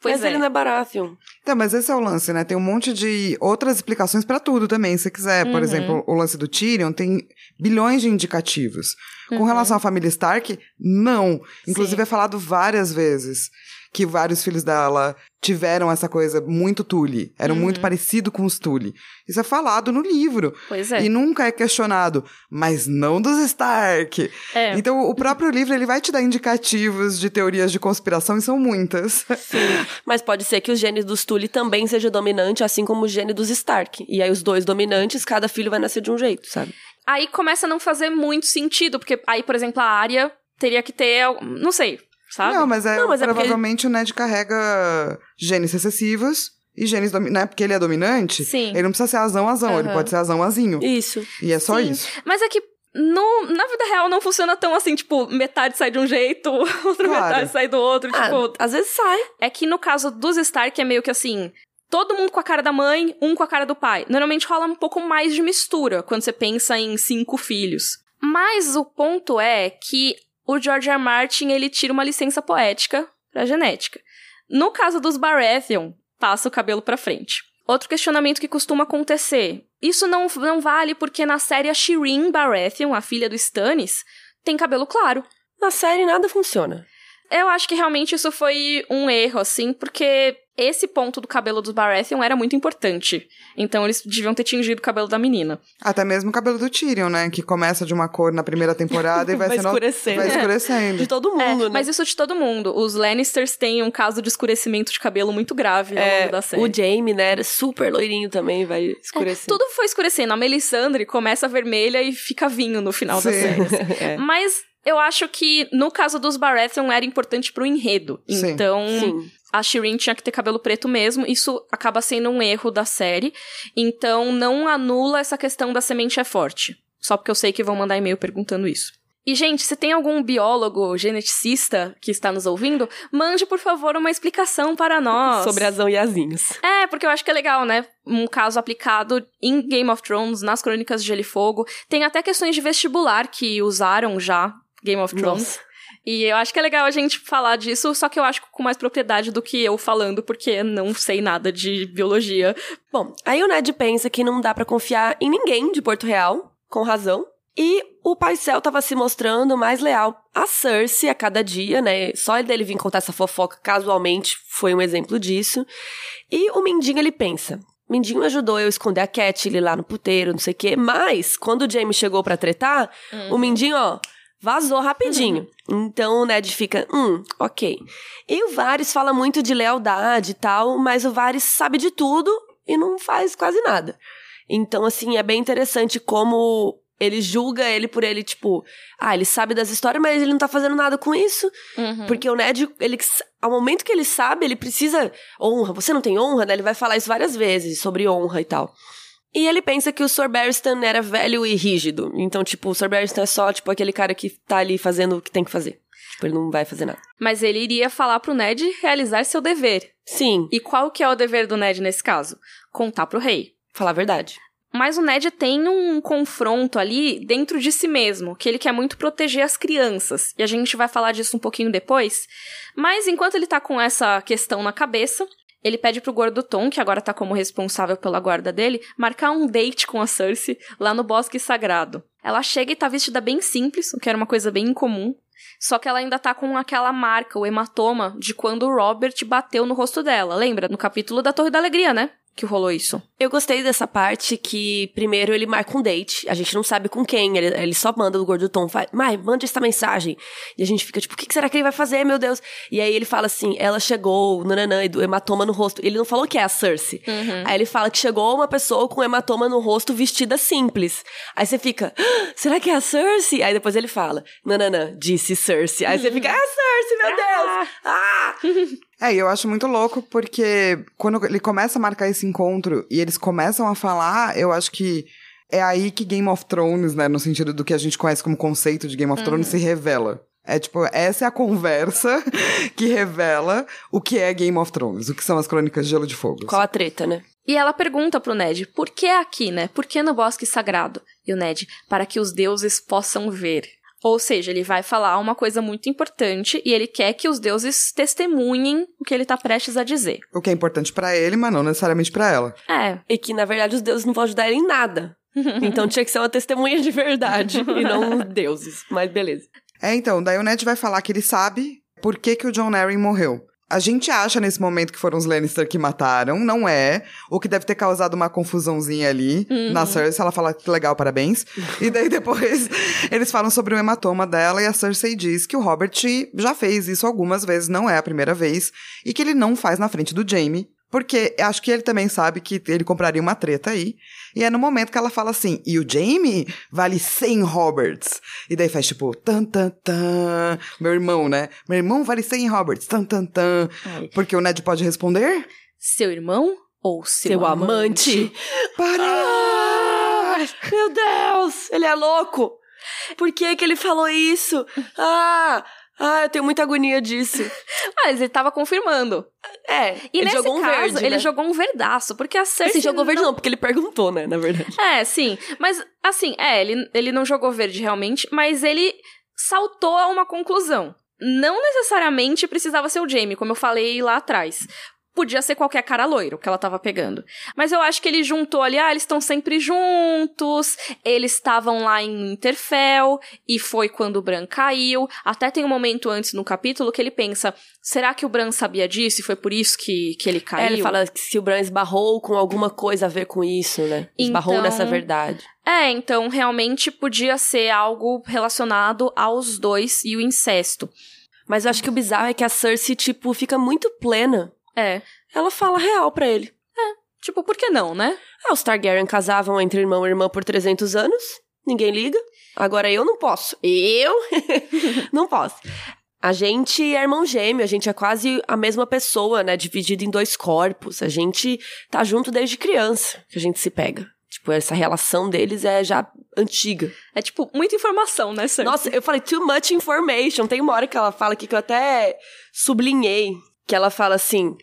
Pois mas é. ele não é Baratheon. Então, mas esse é o lance, né? Tem um monte de outras explicações pra tudo também, se quiser. Por Uhum. exemplo, o lance do Tyrion tem bilhões de indicativos. Com Uhum. relação à família Stark, não. Inclusive Sim. é falado várias vezes que vários filhos dela tiveram essa coisa muito Tully. Eram Uhum. muito parecidos com os Tully. Isso é falado no livro. Pois é. E nunca é questionado. Mas não dos Stark. É. Então, o próprio livro, ele vai te dar indicativos de teorias de conspiração, e são muitas. Mas pode ser que os genes dos Tully também seja dominante, assim como o gene dos Stark. E aí os dois dominantes, cada filho vai nascer de um jeito, sabe? Aí começa a não fazer muito sentido, porque aí, por exemplo, a Arya teria que ter, não sei, sabe? Não, mas é, Não, mas é porque provavelmente o Ned carrega genes recessivos e genes dominantes. Né? Porque ele é dominante, Sim. ele não precisa ser azão, azão. Ele Aham. pode ser azão, azinho. Isso. E é só Sim. isso. Mas é que no, na vida real não funciona tão assim, tipo, metade sai de um jeito, outra Claro. metade sai do outro. Ah, Tipo, às vezes sai. é que no caso dos Stark é meio que assim. Todo mundo com a cara da mãe, um com a cara do pai. Normalmente rola um pouco mais de mistura quando você pensa em cinco filhos. Mas o ponto é que o George R. Martin ele tira uma licença poética pra genética. No caso dos Baratheon, passa o cabelo pra frente. Outro questionamento que costuma acontecer. Isso não, não vale porque na série a Shireen Baratheon, a filha do Stannis, tem cabelo claro. Na série nada funciona. Eu acho que realmente isso foi um erro, assim, porque esse ponto do cabelo dos Baratheon era muito importante. Então eles deviam ter tingido o cabelo da menina. Até mesmo o cabelo do Tyrion, né? Que começa de uma cor na primeira temporada e vai, Vai sendo... escurecendo. Vai De escurecendo. todo mundo, É, né? Mas isso de todo mundo. Os Lannisters têm um caso de escurecimento de cabelo muito grave ao É, longo da série. o Jaime, né, era super loirinho também, vai escurecer. Tudo foi escurecendo. A Melisandre começa vermelha e fica vinho no final da Sim. série. é. Mas eu acho que no caso dos Baratheon era importante pro enredo. Sim. Então, Sim. a Shireen tinha que ter cabelo preto mesmo. Isso acaba sendo um erro da série. Então, não anula essa questão da semente é forte. Só porque eu sei que vão mandar e-mail perguntando isso. E, gente, se tem algum biólogo, geneticista que está nos ouvindo, mande, por favor, uma explicação para nós. Sobre azão e azinhos. É, porque eu acho que é legal, né? Um caso aplicado em Game of Thrones, nas Crônicas de Gelo e Fogo. Tem até questões de vestibular que usaram já Game of Thrones. Nossa. E eu acho que é legal a gente falar disso, só que eu acho com mais propriedade do que eu falando, porque não sei nada de biologia. Bom, aí o Ned pensa que não dá pra confiar em ninguém de Porto Real, com razão. E o Paisel tava se mostrando mais leal a Cersei a cada dia, né? Só dele vir contar essa fofoca casualmente foi um exemplo disso. E o Mindinho, ele pensa... Mindinho ajudou eu a esconder a Catelyn lá no puteiro, não sei o quê. Mas, quando o Jaime chegou pra tretar, o Mindinho, ó, vazou rapidinho. Então o Ned fica, hum, ok. E o Varys fala muito de lealdade e tal, mas o Varys sabe de tudo e não faz quase nada. Então, assim, é bem interessante como ele julga ele por ele, tipo, ah, ele sabe das histórias, mas ele não tá fazendo nada com isso. Porque o Ned, ele, ao momento que ele sabe, ele precisa honra. Você não tem honra, né? Ele vai falar isso várias vezes sobre honra e tal. E ele pensa que o Sir Barristan era velho e rígido. Então, tipo, o Sir Barristan é só, tipo, aquele cara que tá ali fazendo o que tem que fazer. Tipo, ele não vai fazer nada. Mas ele iria falar pro Ned realizar seu dever. Sim, E qual que é o dever do Ned nesse caso? Contar pro rei. falar a verdade. Mas o Ned tem um confronto ali dentro de si mesmo, que ele quer muito proteger as crianças. E a gente vai falar disso um pouquinho depois. Mas enquanto ele tá com essa questão na cabeça, ele pede pro Gordo Tom, que agora tá como responsável pela guarda dele, marcar um date com a Cersei lá no Bosque Sagrado. Ela chega e tá vestida bem simples, o que era uma coisa bem incomum. Só que ela ainda tá com aquela marca, o hematoma, de quando o Robert bateu no rosto dela. Lembra? No capítulo da Torre da Alegria, né? Que rolou isso. Eu gostei dessa parte que, primeiro, ele marca um date. A gente não sabe com quem. Ele, ele só manda o Gordo Tom. Vai, Mai, mande essa mensagem. E a gente fica tipo, o que que será que ele vai fazer, meu Deus? E aí ele fala assim, ela chegou, nananã, e do hematoma no rosto. Ele não falou que é a Cersei. Aí ele fala que chegou uma pessoa com hematoma no rosto vestida simples. Aí você fica, "Ah, será que é a Cersei? Aí depois ele fala, nananã, disse Cersei. Aí você fica, é a Cersei, meu Deus! Ah! É, eu acho muito louco porque quando ele começa a marcar esse encontro e eles começam a falar, eu acho que é aí que Game of Thrones, né, no sentido do que a gente conhece como conceito de Game of Thrones, se revela. É tipo, essa é a conversa que revela o que é Game of Thrones, o que são as crônicas de Gelo de Fogo. Qual a treta, né? E ela pergunta pro Ned, por que aqui, né? Por que no bosque sagrado? E o Ned, para que os deuses possam ver. Ou seja, ele vai falar uma coisa muito importante e ele quer que os deuses testemunhem o que ele tá prestes a dizer. O que é importante pra ele, mas não necessariamente pra ela. É, E que, na verdade, os deuses não vão ajudar ele em nada. Então tinha que ser uma testemunha de verdade e não deuses. Mas beleza. É, então, daí o Ned vai falar que ele sabe por que, que o John Arryn morreu. A gente acha nesse momento que foram os Lannister que mataram, não é. O que deve ter causado uma confusãozinha ali na Cersei. Ela fala que legal, parabéns. e daí depois eles falam sobre o hematoma dela e a Cersei diz que o Robert já fez isso algumas vezes, não é a primeira vez, e que ele não faz na frente do Jaime. Porque acho que ele também sabe que ele compraria uma treta aí. E é no momento que ela fala assim, e o Jamie vale 100 Roberts. E daí faz tipo, tan, tan, tan. Meu irmão, né? Meu irmão vale 100 Roberts, tan, tan, tan. Ai. Porque o Ned pode responder? seu irmão ou seu, Seu amante. Para! Ah, meu Deus! Ele é louco! Por que que ele falou isso? Ah, ah, eu tenho muita agonia disso. Mas ele tava confirmando. É, E ele nesse jogou um caso, verde, ele né? jogou um verdaço, porque a Cersei Assim, jogou verde não... não, porque ele perguntou, né, na verdade. É, sim. Mas, assim, é, ele, ele não jogou verde realmente, mas ele saltou a uma conclusão. Não necessariamente precisava ser o Jamie, como eu falei lá atrás. Podia ser qualquer cara loiro que ela tava pegando. Mas eu acho que ele juntou ali, ah, eles estão sempre juntos, eles estavam lá em Interfell, e foi quando o Bran caiu. Até tem um momento antes no capítulo que ele pensa, será que o Bran sabia disso e foi por isso que, que ele caiu? É, ele fala que se o Bran esbarrou com alguma coisa a ver com isso, né? Esbarrou Então- nessa verdade. É, então realmente podia ser algo relacionado aos dois e o incesto. Mas eu acho que o bizarro é que a Cersei, tipo, fica muito plena. É. Ela fala real pra ele. Tipo, por que não, né? Ah, os Targaryen casavam entre irmão e irmã por 300 anos. Ninguém liga. Agora eu não posso. Eu não posso. A gente é irmão gêmeo, a gente é quase a mesma pessoa, né? Dividido em dois corpos. A gente tá junto desde criança que a gente se pega. Tipo, essa relação deles é já antiga. É tipo, muita informação, né, Cersei? Nossa, eu falei too much information. Tem uma hora que ela fala aqui que eu até sublinhei. Que ela fala assim: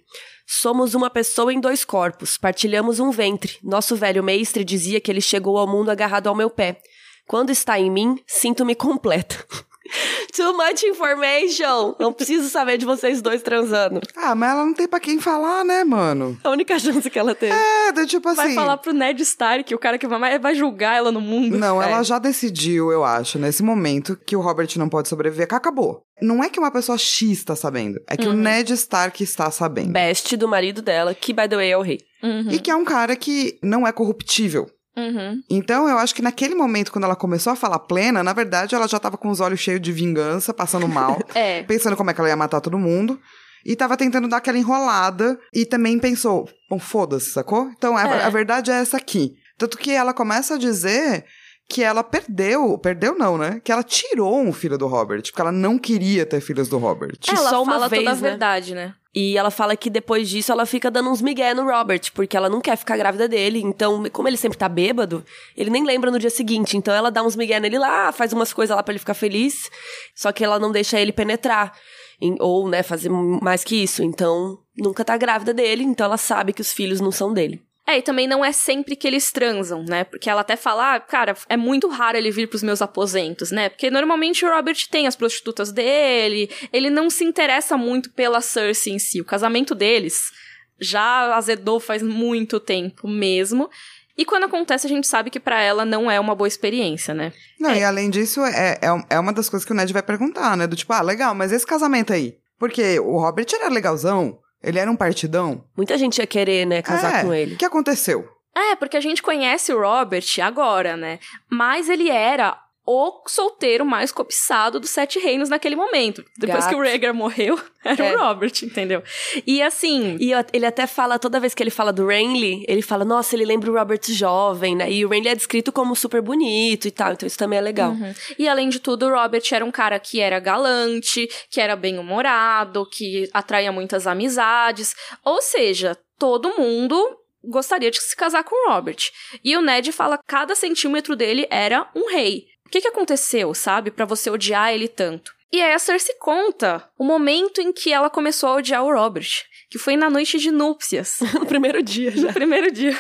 Somos uma pessoa em dois corpos, partilhamos um ventre. Nosso velho mestre dizia que ele chegou ao mundo agarrado ao meu pé. Quando está em mim, sinto-me completa. Too much information! Não preciso saber de vocês dois transando. Ah, mas ela não tem pra quem falar, né, mano? A única chance que ela teve. É, do tipo assim. Vai falar pro Ned Stark, o cara que vai, vai julgar ela no mundo. Não, É. ela já decidiu, eu acho, nesse momento, que o Robert não pode sobreviver, que acabou. Não é que uma pessoa X tá sabendo, é que o Ned Stark está sabendo. Best do marido dela, que, by the way, é o rei. Uhum, E que é um cara que não é corruptível. Uhum. Então, eu acho que naquele momento, quando ela começou a falar plena, na verdade, ela já tava com os olhos cheios de vingança, passando mal, É. pensando como é que ela ia matar todo mundo. E tava tentando dar aquela enrolada. E também pensou, bom, foda-se, sacou? Então, a, É. a verdade é essa aqui. Tanto que ela começa a dizer que ela perdeu, perdeu não, né? Que ela tirou um filho do Robert, porque ela não queria ter filhos do Robert. Ela só uma fala vez, toda a né? verdade, né? E ela fala que depois disso ela fica dando uns migué no Robert, porque ela não quer ficar grávida dele. Então, como ele sempre tá bêbado, ele nem lembra no dia seguinte. Então ela dá uns migué nele lá, faz umas coisas lá pra ele ficar feliz. Só que ela não deixa ele penetrar. Em- ou, né, fazer mais que isso. Então, nunca tá grávida dele, então ela sabe que os filhos não são dele. É, e também não é sempre que eles transam, né? Porque ela até fala, ah, cara, é muito raro ele vir pros meus aposentos, né? Porque normalmente o Robert tem as prostitutas dele, ele não se interessa muito pela Cersei em si. O casamento deles já azedou faz muito tempo mesmo. E quando acontece, a gente sabe que pra ela não é uma boa experiência, né? Não, e além disso, é, é, é uma das coisas que o Ned vai perguntar, né? Do tipo, ah, legal, mas esse casamento aí? Porque o Robert era legalzão, ele era um partidão. Muita gente ia querer, né, casar É, com ele. O que aconteceu? É, porque a gente conhece o Robert agora, né? Mas ele era o solteiro mais cobiçado dos Sete Reinos naquele momento. Depois Gato. que o Rhaegar morreu, era É. o Robert, entendeu? E assim, E ele até fala, toda vez que ele fala do Renly, ele fala, nossa, ele lembra o Robert jovem, né? E o Renly é descrito como super bonito e tal, então isso também é legal. Uhum. E além de tudo, o Robert era um cara que era galante, que era bem-humorado, que atraía muitas amizades. Ou seja, todo mundo gostaria de se casar com o Robert. E o Ned fala que cada centímetro dele era um rei. O que, que aconteceu, sabe, pra você odiar ele tanto? E aí a Cersei conta o momento em que ela começou a odiar o Robert, que foi na noite de núpcias. No primeiro dia já. No primeiro dia.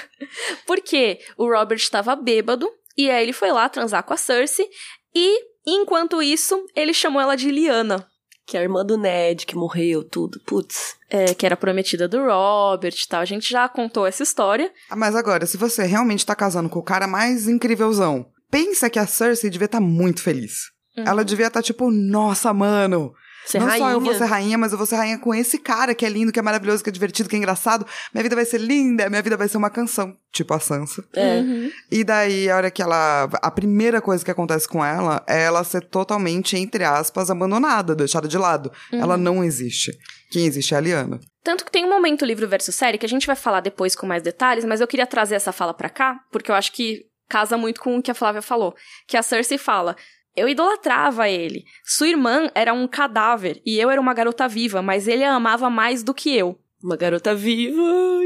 Porque o Robert estava bêbado e aí ele foi lá transar com a Cersei e enquanto isso ele chamou ela de Liana, Que é a irmã do Ned, que morreu, tudo. Putz. é, que era prometida do Robert e tal. A gente já contou essa história. Ah, mas agora, se você realmente tá casando com o cara mais incrívelzão, pensa que a Cersei devia estar muito feliz. Ela devia estar tipo, nossa, mano. Ser não rainha. só eu vou ser rainha, mas eu vou ser rainha com esse cara que é lindo, que é maravilhoso, que é divertido, que é engraçado. Minha vida vai ser linda, minha vida vai ser uma canção. Tipo a Sansa. É. Uhum. E daí, a hora que ela. A primeira coisa que acontece com ela é ela ser totalmente, entre aspas, abandonada, deixada de lado. Ela não existe. Quem existe é a Liana. Tanto que tem um momento livro versus série que a gente vai falar depois com mais detalhes, mas eu queria trazer essa fala pra cá, porque eu acho que casa muito com o que a Flávia falou. Que a Cersei fala: Eu idolatrava ele. Sua irmã era um cadáver e eu era uma garota viva, mas ele a amava mais do que eu. Uma garota viva,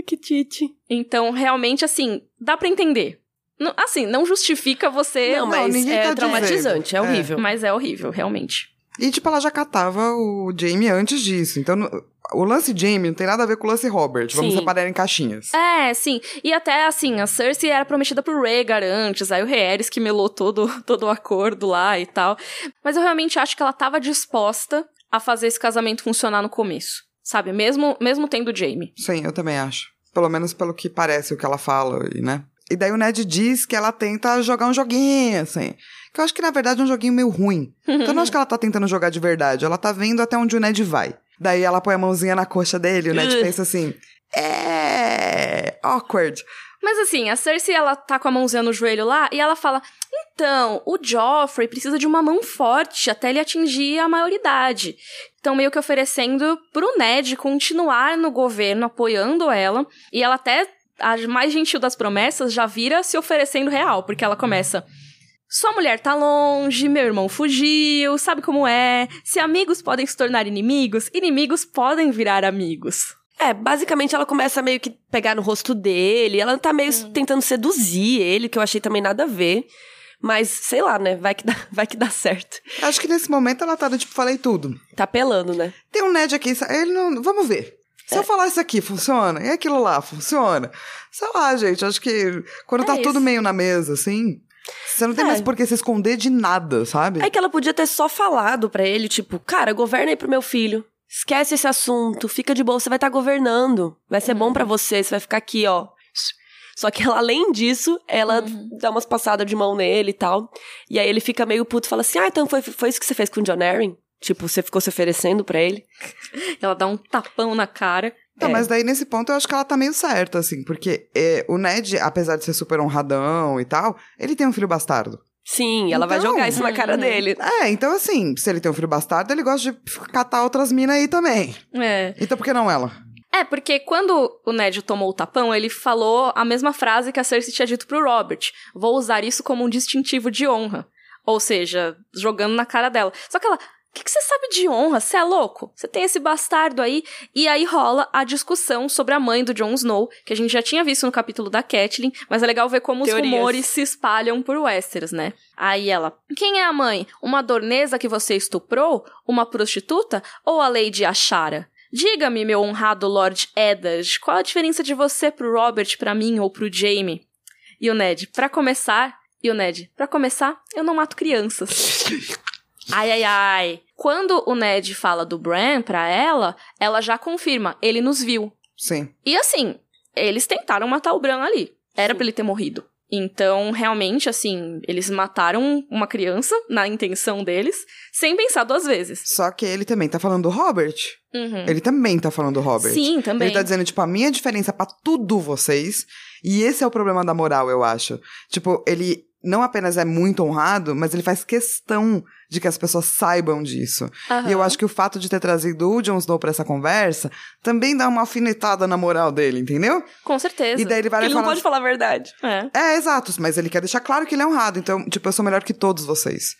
que tite. Então, realmente, assim, dá pra entender. Não- assim, não justifica você. Não, não, mas ninguém é tá traumatizante, é dizendo. É. horrível. Mas é horrível, realmente. E, tipo, ela já catava o Jamie antes disso. Então, o lance Jamie não tem nada a ver com o lance Robert. Vamos Sim. separar em caixinhas. É, sim. E até, assim, a Cersei era prometida pro Rhaegar antes, aí o Rhaeris que melou todo, todo o acordo lá e tal. Mas eu realmente acho que ela tava disposta a fazer esse casamento funcionar no começo. Sabe? Mesmo, mesmo tendo Jamie. Sim, eu também acho. Pelo menos pelo que parece o que ela fala, e, né? E daí o Ned diz que ela tenta jogar um joguinho, assim. Que eu acho que, na verdade, é um joguinho meio ruim. Então eu não acho que ela tá tentando jogar de verdade. Ela tá vendo até onde o Ned vai. Daí ela põe a mãozinha na coxa dele o Ned Ugh. pensa assim... É... Awkward. Mas assim, a Cersei, ela tá com a mãozinha no joelho lá e ela fala: Então, o Joffrey precisa de uma mão forte até ele atingir a maioridade. Então, meio que oferecendo pro Ned continuar no governo, apoiando ela. E ela até, a mais gentil das promessas, já vira se oferecendo real, porque ela começa. Sua mulher tá longe, meu irmão fugiu, sabe como é? Se amigos podem se tornar inimigos, inimigos podem virar amigos. É, basicamente ela começa a meio que pegar no rosto dele, ela tá meio tentando seduzir ele, que eu achei também nada a ver. Mas, sei lá, né? Vai que dá, vai que dá certo. Acho que nesse momento ela tá do tipo, falei tudo. Tá pelando, né? Tem um Ned aqui, ele não... Vamos ver. Se eu falar isso aqui, funciona? E aquilo lá, funciona? Sei lá, gente, acho que quando É tá isso. tudo meio na mesa, assim... Você não tem É. mais por que se esconder de nada, sabe? É que ela podia ter só falado pra ele, tipo, cara, governa aí pro meu filho. Esquece esse assunto, fica de boa, você vai estar governando. Vai ser bom pra você, você vai ficar aqui, ó. Só que ela, além disso, ela dá umas passadas de mão nele e tal. E aí ele fica meio puto e fala assim: Ah, então foi, foi isso que você fez com o John Arryn? Tipo, você ficou se oferecendo pra ele. Ela dá um tapão na cara. Tá, É. mas daí nesse ponto eu acho que ela tá meio certa, assim, porque é, o Ned, apesar de ser super honradão e tal, ele tem um filho bastardo. Sim, ela vai Então, jogar isso na cara uhum. dele. É, então assim, se ele tem um filho bastardo, ele gosta de catar outras minas aí também. É. Então por que não ela? É, porque quando o Ned tomou o tapão, ele falou a mesma frase que a Cersei tinha dito pro Robert. Vou usar isso como um distintivo de honra. Ou seja, jogando na cara dela. Só que ela. O que, que você sabe de honra? Você é louco? Você tem esse bastardo aí? E aí rola a discussão sobre a mãe do Jon Snow, que a gente já tinha visto no capítulo da Catelyn, mas é legal ver como Teorias. os rumores se espalham por Westeros, né? Aí ela, quem é a mãe? Uma dorneza que você estuprou? Uma prostituta? Ou a Lady Ashara? Diga-me, meu honrado Lord Eddard, qual a diferença de você pro Robert, pra mim ou pro Jaime? E o Ned, pra começar... E o Ned, pra começar, eu não mato crianças. Ai, ai, ai. Quando o Ned fala do Bran pra ela, ela já confirma, ele nos viu. Sim. E assim, eles tentaram matar o Bran ali. Era pra ele ter morrido. Então, realmente, assim, eles mataram uma criança na intenção deles, sem pensar duas vezes. Só que ele também tá falando do Robert. Uhum. Ele também tá falando do Robert. Sim, também. Ele tá dizendo, tipo, a minha diferença pra tudo vocês. E esse é o problema da moral, eu acho. Tipo, ele não apenas é muito honrado, mas ele faz questão de que as pessoas saibam disso. Aham. E eu acho que o fato de ter trazido o Jon Snow pra essa conversa também dá uma alfinetada na moral dele, entendeu? Com certeza. E daí ele vai Ele não fala. pode falar a verdade. É. É, exato, mas ele quer deixar claro que ele é honrado. Então, tipo, eu sou melhor que todos vocês.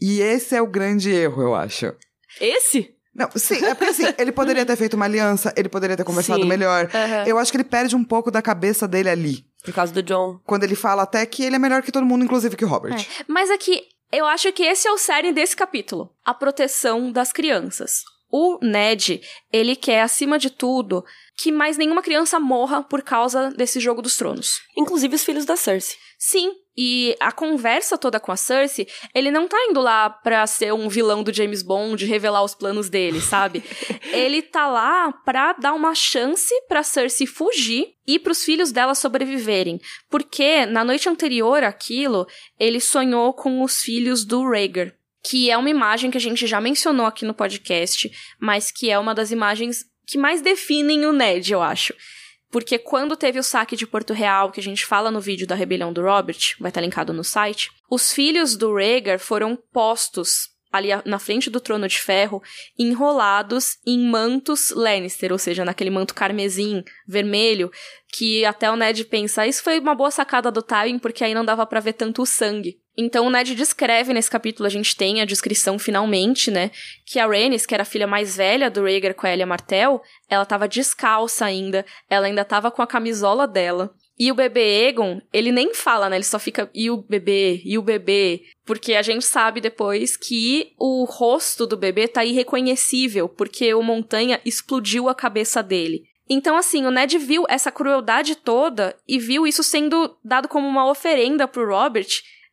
E esse é o grande erro, eu acho. Esse? Não, sim, é porque assim, ele poderia ter feito uma aliança, ele poderia ter conversado Sim. melhor. Aham. Eu acho que ele perde um pouco da cabeça dele ali. Por causa do John. Quando ele fala até que ele é melhor que todo mundo, inclusive que o Robert. É. Mas aqui, eu acho que esse é o cerne desse capítulo. A proteção das crianças. O Ned, ele quer, acima de tudo, que mais nenhuma criança morra por causa desse jogo dos tronos. Inclusive os filhos da Cersei. Sim, e a conversa toda com a Cersei, ele não tá indo lá pra ser um vilão do James Bond, revelar os planos dele, sabe? ele tá lá pra dar uma chance pra Cersei fugir e pros filhos dela sobreviverem. Porque na noite anterior àquilo, ele sonhou com os filhos do Rhaegar. Que é uma imagem que a gente já mencionou aqui no podcast, mas que é uma das imagens que mais definem o Ned, eu acho. Porque quando teve o saque de Porto Real, que a gente fala no vídeo da rebelião do Robert, vai estar linkado no site, os filhos do Rhaegar foram postos ali na frente do trono de ferro, enrolados em mantos Lannister, ou seja, naquele manto carmesim, vermelho, que até o Ned pensa, isso foi uma boa sacada do Tywin, porque aí não dava pra ver tanto o sangue. Então o Ned descreve nesse capítulo, a gente tem a descrição finalmente, né, que a Rhaenys, que era a filha mais velha do Rhaegar com a Elia Martell, ela tava descalça ainda, ela ainda tava com a camisola dela. E o bebê Egon, ele nem fala, né? Ele só fica, e o bebê, e o bebê. Porque a gente sabe depois que o rosto do bebê tá irreconhecível, porque o Montanha explodiu a cabeça dele. Então, assim, o Ned viu essa crueldade toda e viu isso sendo dado como uma oferenda pro Robert,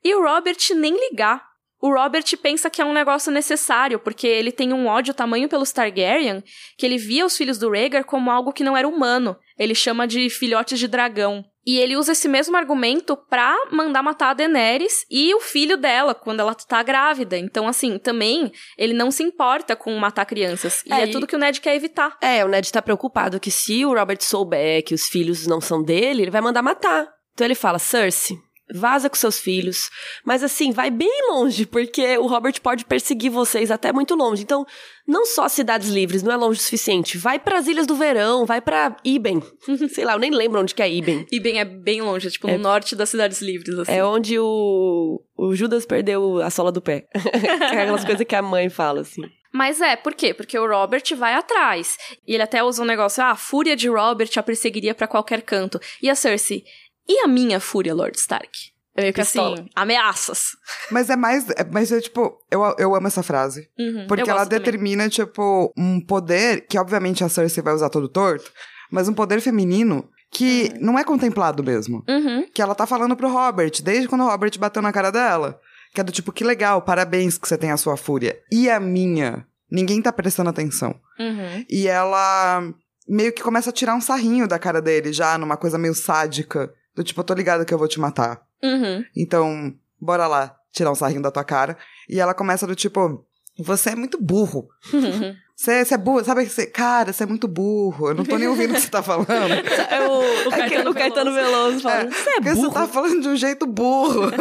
e o Robert nem ligar. O Robert pensa que é um negócio necessário, porque ele tem um ódio tamanho pelos Targaryen, que ele via os filhos do Rhaegar como algo que não era humano. Ele chama de filhotes de dragão. E ele usa esse mesmo argumento pra mandar matar a Daenerys e o filho dela, quando ela tá grávida. Então, assim, também ele não se importa com matar crianças. E é, é tudo que o Ned quer evitar. É, o Ned tá preocupado que se o Robert souber que os filhos não são dele, ele vai mandar matar. Então ele fala, Cersei, vaza com seus filhos. Mas assim, vai bem longe, porque o Robert pode perseguir vocês até muito longe. Então, não só cidades livres, não é longe o suficiente. Vai para as Ilhas do Verão, vai para Iben. Sei lá, eu nem lembro onde que é Iben. Iben é bem longe, é tipo é, no norte das cidades livres, assim. É onde o, o Judas perdeu a sola do pé. é aquelas coisas que a mãe fala, assim. Mas é, por quê? Porque o Robert vai atrás. E ele até usa um negócio, ah, a fúria de Robert a perseguiria para qualquer canto. E a Cersei, e a minha fúria, Lord Stark? Eu meio que assim, ameaças. Mas é mais. É, mas é tipo, eu, eu amo essa frase. Uhum, porque ela determina, também. tipo, um poder que, obviamente, a Cersei vai usar todo torto, mas um poder feminino que uhum. não é contemplado mesmo. Uhum. Que ela tá falando pro Robert, desde quando o Robert bateu na cara dela. Que é do tipo, que legal, parabéns que você tem a sua fúria. E a minha? Ninguém tá prestando atenção. Uhum. E ela meio que começa a tirar um sarrinho da cara dele, já numa coisa meio sádica. Do tipo, eu tô ligada que eu vou te matar. Uhum. Então, bora lá tirar um sarrinho da tua cara. E ela começa do tipo, você é muito burro. Você, é burro, sabe? Você, cara, você é muito burro. Eu não tô nem ouvindo o que você tá falando. É o, o, Caetano, o Caetano Veloso falando, você é, é burro. Você tá falando de um jeito burro.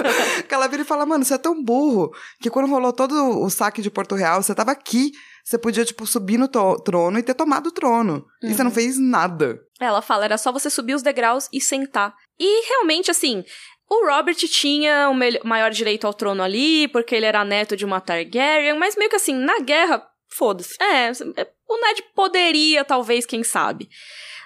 que ela vira e fala, mano, você é tão burro que quando rolou todo o saque de Porto Real, você tava aqui. Você podia, tipo, subir no trono e ter tomado o trono. Uhum. E você não uhum. fez nada. Ela fala, era só você subir os degraus e sentar. E realmente, assim, o Robert tinha o maior direito ao trono ali, porque ele era neto de uma Targaryen, mas meio que assim, na guerra, foda-se. É, o Ned poderia, talvez, quem sabe.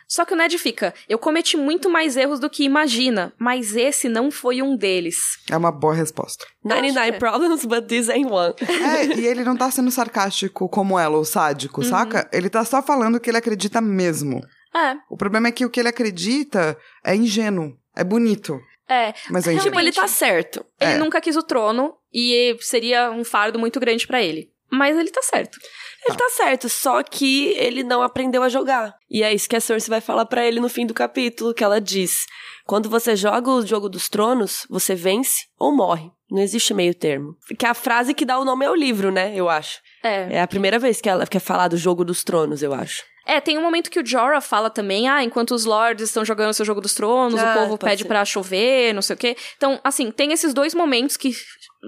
Só que o Ned fica, eu cometi muito mais erros do que imagina, mas esse não foi um deles. É uma boa resposta. 99 é. problems, but this ain't one. É, e ele não tá sendo sarcástico como ela, o sádico, uhum. saca? Ele tá só falando que ele acredita mesmo. É. O problema é que o que ele acredita é ingênuo, é bonito. É. Mas é Tipo, ele tá certo. Ele é. nunca quis o trono e seria um fardo muito grande para ele. Mas ele tá certo. Ele tá. tá certo, só que ele não aprendeu a jogar. E é isso que a Cersei vai falar para ele no fim do capítulo, que ela diz: "Quando você joga o jogo dos tronos, você vence ou morre. Não existe meio termo." Que é a frase que dá o nome ao livro, né? Eu acho. É. É a primeira vez que ela quer falar do jogo dos tronos, eu acho. É, tem um momento que o Jorah fala também, ah, enquanto os lords estão jogando seu jogo dos tronos, ah, o povo pede para chover, não sei o quê. Então, assim, tem esses dois momentos que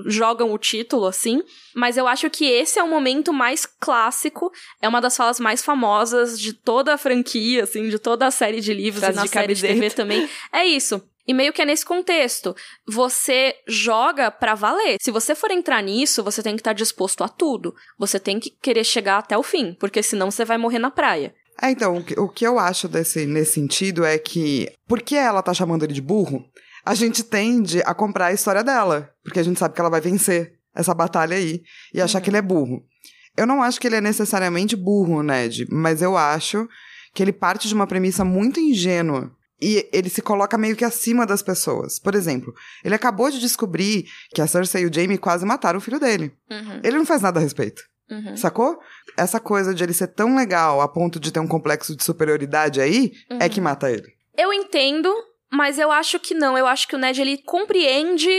jogam o título, assim, mas eu acho que esse é o momento mais clássico, é uma das falas mais famosas de toda a franquia, assim, de toda a série de livros Frase e na de série de TV também. É isso. E meio que é nesse contexto. Você joga para valer. Se você for entrar nisso, você tem que estar tá disposto a tudo. Você tem que querer chegar até o fim, porque senão você vai morrer na praia. É, então, o que, que eu acho desse, nesse sentido é que, porque ela tá chamando ele de burro, a gente tende a comprar a história dela, porque a gente sabe que ela vai vencer essa batalha aí e achar uhum. que ele é burro. Eu não acho que ele é necessariamente burro, Ned, mas eu acho que ele parte de uma premissa muito ingênua e ele se coloca meio que acima das pessoas. Por exemplo, ele acabou de descobrir que a Cersei e o Jaime quase mataram o filho dele. Uhum. Ele não faz nada a respeito. Uhum. Sacou? Essa coisa de ele ser tão legal a ponto de ter um complexo de superioridade aí uhum. é que mata ele. Eu entendo, mas eu acho que não. Eu acho que o Ned ele compreende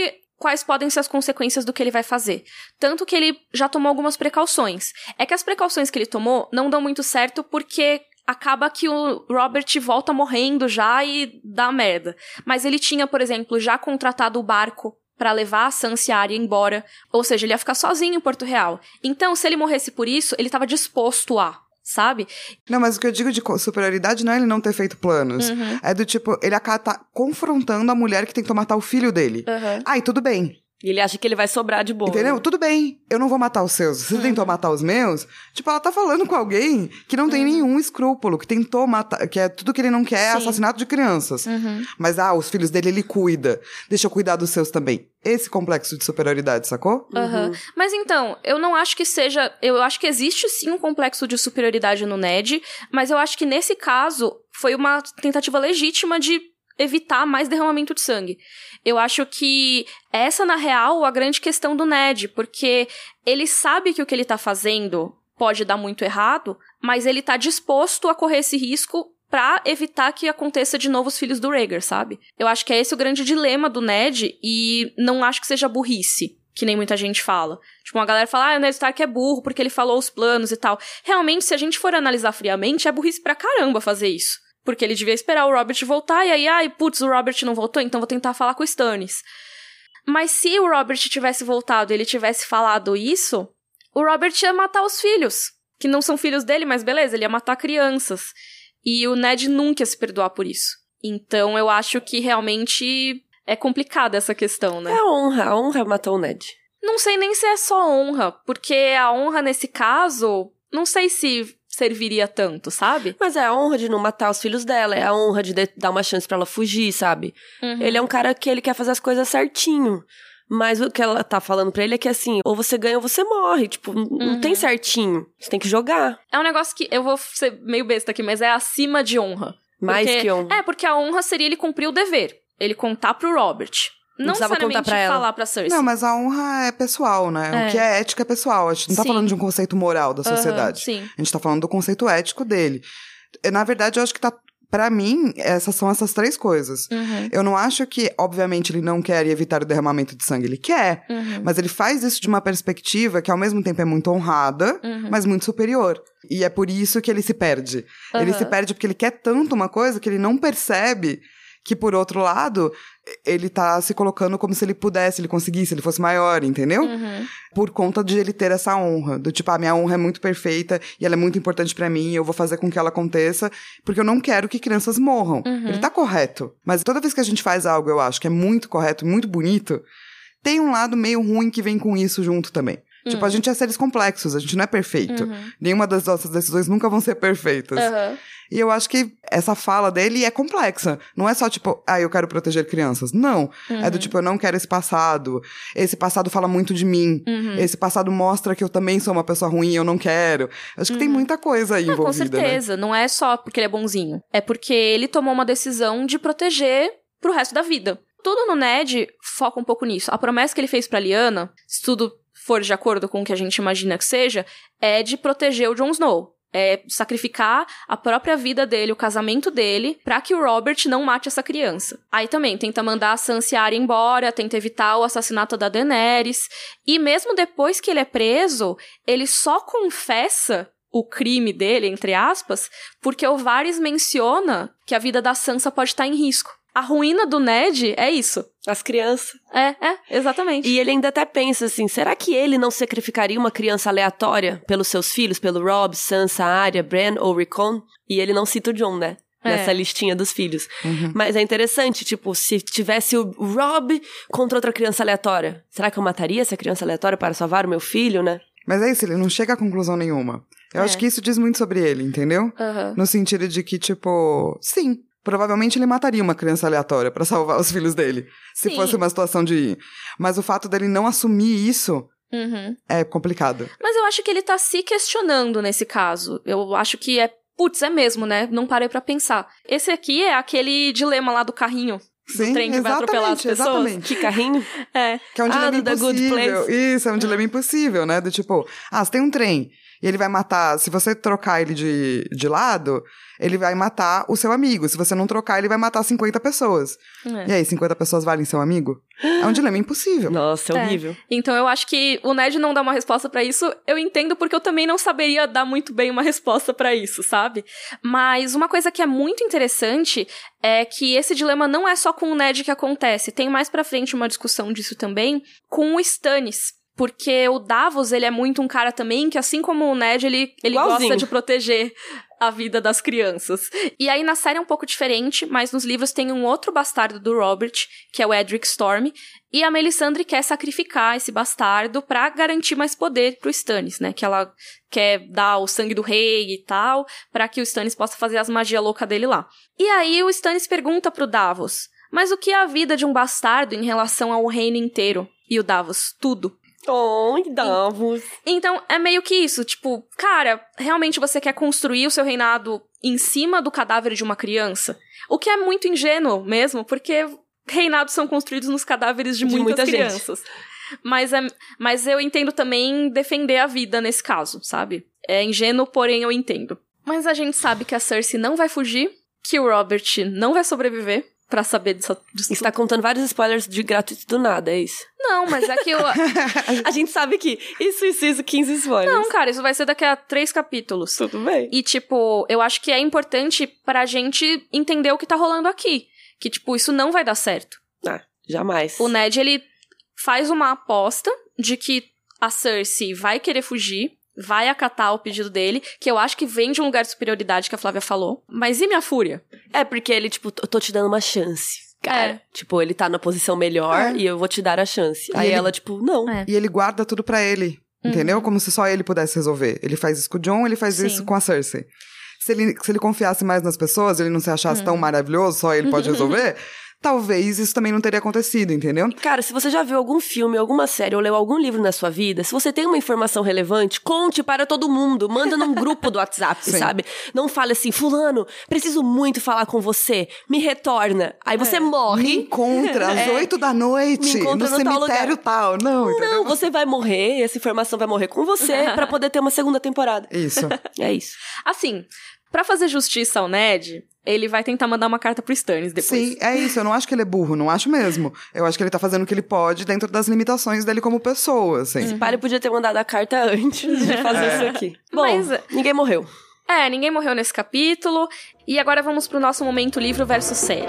quais podem ser as consequências do que ele vai fazer. Tanto que ele já tomou algumas precauções. É que as precauções que ele tomou não dão muito certo porque acaba que o Robert volta morrendo já e dá merda. Mas ele tinha, por exemplo, já contratado o barco para levar a Sansa e a Arya embora, ou seja, ele ia ficar sozinho em Porto Real. Então, se ele morresse por isso, ele estava disposto a, sabe? Não, mas o que eu digo de superioridade não é ele não ter feito planos. Uhum. É do tipo, ele acaba tá confrontando a mulher que tentou matar o filho dele. Uhum. Aí, tudo bem. E ele acha que ele vai sobrar de boa. Entendeu? Tudo bem, eu não vou matar os seus. Você tentou matar os meus? Tipo, ela tá falando com alguém que não tem nenhum escrúpulo, que tentou matar, que é tudo que ele não quer é assassinato de crianças. Uhum. Mas, ah, os filhos dele ele cuida. Deixa eu cuidar dos seus também. Esse complexo de superioridade, sacou? Aham. Mas então, eu não acho que seja. Eu acho que existe sim um complexo de superioridade no Ned, mas eu acho que nesse caso foi uma tentativa legítima de evitar mais derramamento de sangue. Eu acho que essa, na real, a grande questão do Ned, porque ele sabe que o que ele tá fazendo pode dar muito errado, mas ele tá disposto a correr esse risco pra evitar que aconteça de novo os filhos do Rhaegar, sabe? Eu acho que é esse o grande dilema do Ned e não acho que seja burrice, que nem muita gente fala. Tipo, uma galera fala, ah, o Ned Stark é burro porque ele falou os planos e tal. Realmente, se a gente for analisar friamente, é burrice pra caramba fazer isso. Porque ele devia esperar o Robert voltar e aí, ai, putz, o Robert não voltou, então vou tentar falar com o Stannis. Mas se o Robert tivesse voltado e ele tivesse falado isso, o Robert ia matar os filhos, que não são filhos dele, mas beleza, ele ia matar crianças. E o Ned nunca ia se perdoar por isso. Então eu acho que realmente é complicada essa questão, né? É honra. A honra matou o Ned. Não sei nem se é só honra, porque a honra nesse caso, não sei se serviria tanto, sabe? Mas é a honra de não matar os filhos dela, é a honra de dar uma chance pra ela fugir, sabe? Uhum. Ele é um cara que ele quer fazer as coisas certinho. Mas o que ela tá falando pra ele é que assim, ou você ganha ou você morre. Tipo, n- não Uhum. tem certinho. Você tem que jogar. É um negócio que eu vou ser meio besta aqui, mas é acima de honra. Mais Porque- que honra. É, porque a honra seria ele cumprir o dever. Ele contar pro Robert. Não, precisava necessariamente contar pra ela. falar pra Cersei. Não, mas a honra é pessoal, né? É. O que é ética é pessoal. A gente não tá Sim. falando de um conceito moral da sociedade. sim. A gente tá falando do conceito ético dele. Eh, Na verdade, eu acho que tá. Pra mim, essas são essas três coisas. Uhum, Eu não acho que, obviamente, ele não quer evitar o derramamento de sangue. Ele quer. uhum, Mas ele faz isso de uma perspectiva que, ao mesmo tempo, é muito honrada, uhum. mas muito superior. E é por isso que ele se perde. Ele se perde porque ele quer tanto uma coisa que ele não percebe que, por outro lado, ele tá se colocando como se ele pudesse, ele conseguisse, ele fosse maior, entendeu? Uhum. Por conta de ele ter essa honra. Do tipo, a minha honra é muito perfeita e ela é muito importante pra mim, eu vou fazer com que ela aconteça, porque eu não quero que crianças morram. Uhum. Ele tá correto. Mas toda vez que a gente faz algo, eu acho que é muito correto, muito bonito, tem um lado meio ruim que vem com isso junto também. Tipo, a gente é seres complexos, a gente não é perfeito. Uhum. Nenhuma das nossas decisões nunca vão ser perfeitas. Aham. E eu acho que essa fala dele é complexa. Não é só tipo, ah, eu quero proteger crianças. Não. É do tipo, eu não quero esse passado. Esse passado fala muito de mim. Uhum. Esse passado mostra que eu também sou uma pessoa ruim e eu não quero. Acho que tem muita coisa aí Não, com né? certeza. Não é só porque ele é bonzinho. É porque ele tomou uma decisão de proteger pro resto da vida. Tudo no Ned foca um pouco nisso. A promessa que ele fez pra Liana, se tudo for de acordo com o que a gente imagina que seja, é de proteger o Jon Snow. É sacrificar a própria vida dele, o casamento dele, pra que o Robert não mate essa criança. Aí também tenta mandar a Sansa e a embora, tenta evitar o assassinato da Daenerys. E mesmo depois que ele é preso, ele só confessa o crime dele, entre aspas, porque o Varys menciona que a vida da Sansa pode estar em risco. A ruína do Ned é isso. As crianças. É, é, exatamente. E ele ainda até pensa assim: será que ele não sacrificaria uma criança aleatória pelos seus filhos, pelo Rob, Sansa, Arya, Bran ou Rickon? E ele não cita o John, né? É. Nessa listinha dos filhos. Uhum. Mas é interessante, tipo, se tivesse o Rob contra outra criança aleatória, será que eu mataria essa criança aleatória para salvar o meu filho, né? Mas é isso, ele não chega a conclusão nenhuma. Eu É. acho que isso diz muito sobre ele, entendeu? Aham. No sentido de que, tipo, sim, provavelmente ele mataria uma criança aleatória pra salvar os filhos dele. Se Sim. fosse uma situação de. Mas o fato dele não assumir isso Uhum. é complicado. Mas eu acho que ele tá se questionando nesse caso. Eu acho que é. Putz, é mesmo, né? Não parei pra pensar. Esse aqui é aquele dilema lá do carrinho. Sim, trem que vai atropelar as exatamente, pessoas. exatamente. Que carrinho? É. Que é um Ah, dilema do impossível. Isso, é um dilema impossível, né? Do tipo, ah, você tem um trem e ele vai matar. Se você trocar ele de, de lado, ele vai matar o seu amigo. Se você não trocar, ele vai matar 50 pessoas. É. E aí, 50 pessoas valem seu amigo? É um dilema impossível. Nossa, é É. horrível. Então eu acho que o Ned não dá uma resposta pra isso, eu entendo porque eu também não saberia dar muito bem uma resposta pra isso, sabe? Mas uma coisa que é muito interessante é que esse dilema não é só com o Ned que acontece, tem mais pra frente uma discussão disso também com o Stannis. Porque o Davos, ele é muito um cara também que, assim como o Ned, ele, ele Igualzinho. gosta de proteger a vida das crianças. E aí na série é um pouco diferente, mas nos livros tem um outro bastardo do Robert, que é o Edric Storm, e a Melisandre quer sacrificar esse bastardo pra garantir mais poder pro Stannis, né? Que ela quer dar o sangue do rei e tal, pra que o Stannis possa fazer as magias loucas dele lá. E aí o Stannis pergunta pro Davos: "Mas o que é a vida de um bastardo em relação ao reino inteiro?" E o Davos: "Tudo." Oi, Davos. Então, é meio que isso, tipo, cara, realmente você quer construir o seu reinado em cima do cadáver de uma criança? O que é muito ingênuo mesmo, porque reinados são construídos nos cadáveres de, De muitas muita gente. crianças. Mas, é, mas eu entendo também defender a vida nesse caso, sabe? É ingênuo, porém eu entendo. Mas a gente sabe que a Cersei não vai fugir, que o Robert não vai sobreviver pra saber disso, Você tá contando vários spoilers de gratuito do nada, é isso? Não, mas é que eu... A gente sabe que isso, isso, isso, 15 spoilers. não, cara, isso vai ser daqui a três capítulos. Tudo bem. E, tipo, eu acho que é importante pra gente entender o que tá rolando aqui. Que, tipo, isso não vai dar certo. Ah, jamais. O Ned, ele faz uma aposta de que a Cersei vai querer fugir, vai acatar o pedido dele, que eu acho que vem de um lugar de superioridade que a Flávia falou. Mas e minha fúria? É porque ele, tipo, eu tô te dando uma chance. Cara, É. tipo, ele tá na posição melhor É. e eu vou te dar a chance. Aí ele- ela, tipo, não. É. E ele guarda tudo pra ele. Entendeu? Como se só ele pudesse resolver. Ele faz isso com o John, ele faz Sim. isso com a Cersei. Se ele, se ele confiasse mais nas pessoas, ele não se achasse tão maravilhoso, só ele pode resolver, talvez isso também não teria acontecido, entendeu? Cara, se você já viu algum filme, alguma série ou leu algum livro na sua vida, se você tem uma informação relevante, conte para todo mundo. Manda num grupo do WhatsApp, Sim. sabe? Não fale assim, fulano, preciso muito falar com você. Me retorna. Aí você Me morre. encontra às É. oito da noite Me encontra no no tal cemitério tal. Não, entendeu? Não, você vai morrer, essa informação vai morrer com você pra poder ter uma segunda temporada. Isso. É isso. Assim, pra fazer justiça ao Ned, ele vai tentar mandar uma carta pro Stannis depois. Sim, é isso. Eu não acho que ele é burro, não acho mesmo. Eu acho que ele tá fazendo o que ele pode dentro das limitações dele como pessoa, assim. Esse Pare podia ter mandado a carta antes de fazer isso aqui. Bom, Mas- ninguém morreu. É, ninguém morreu nesse capítulo. E agora vamos pro nosso momento livro versus série.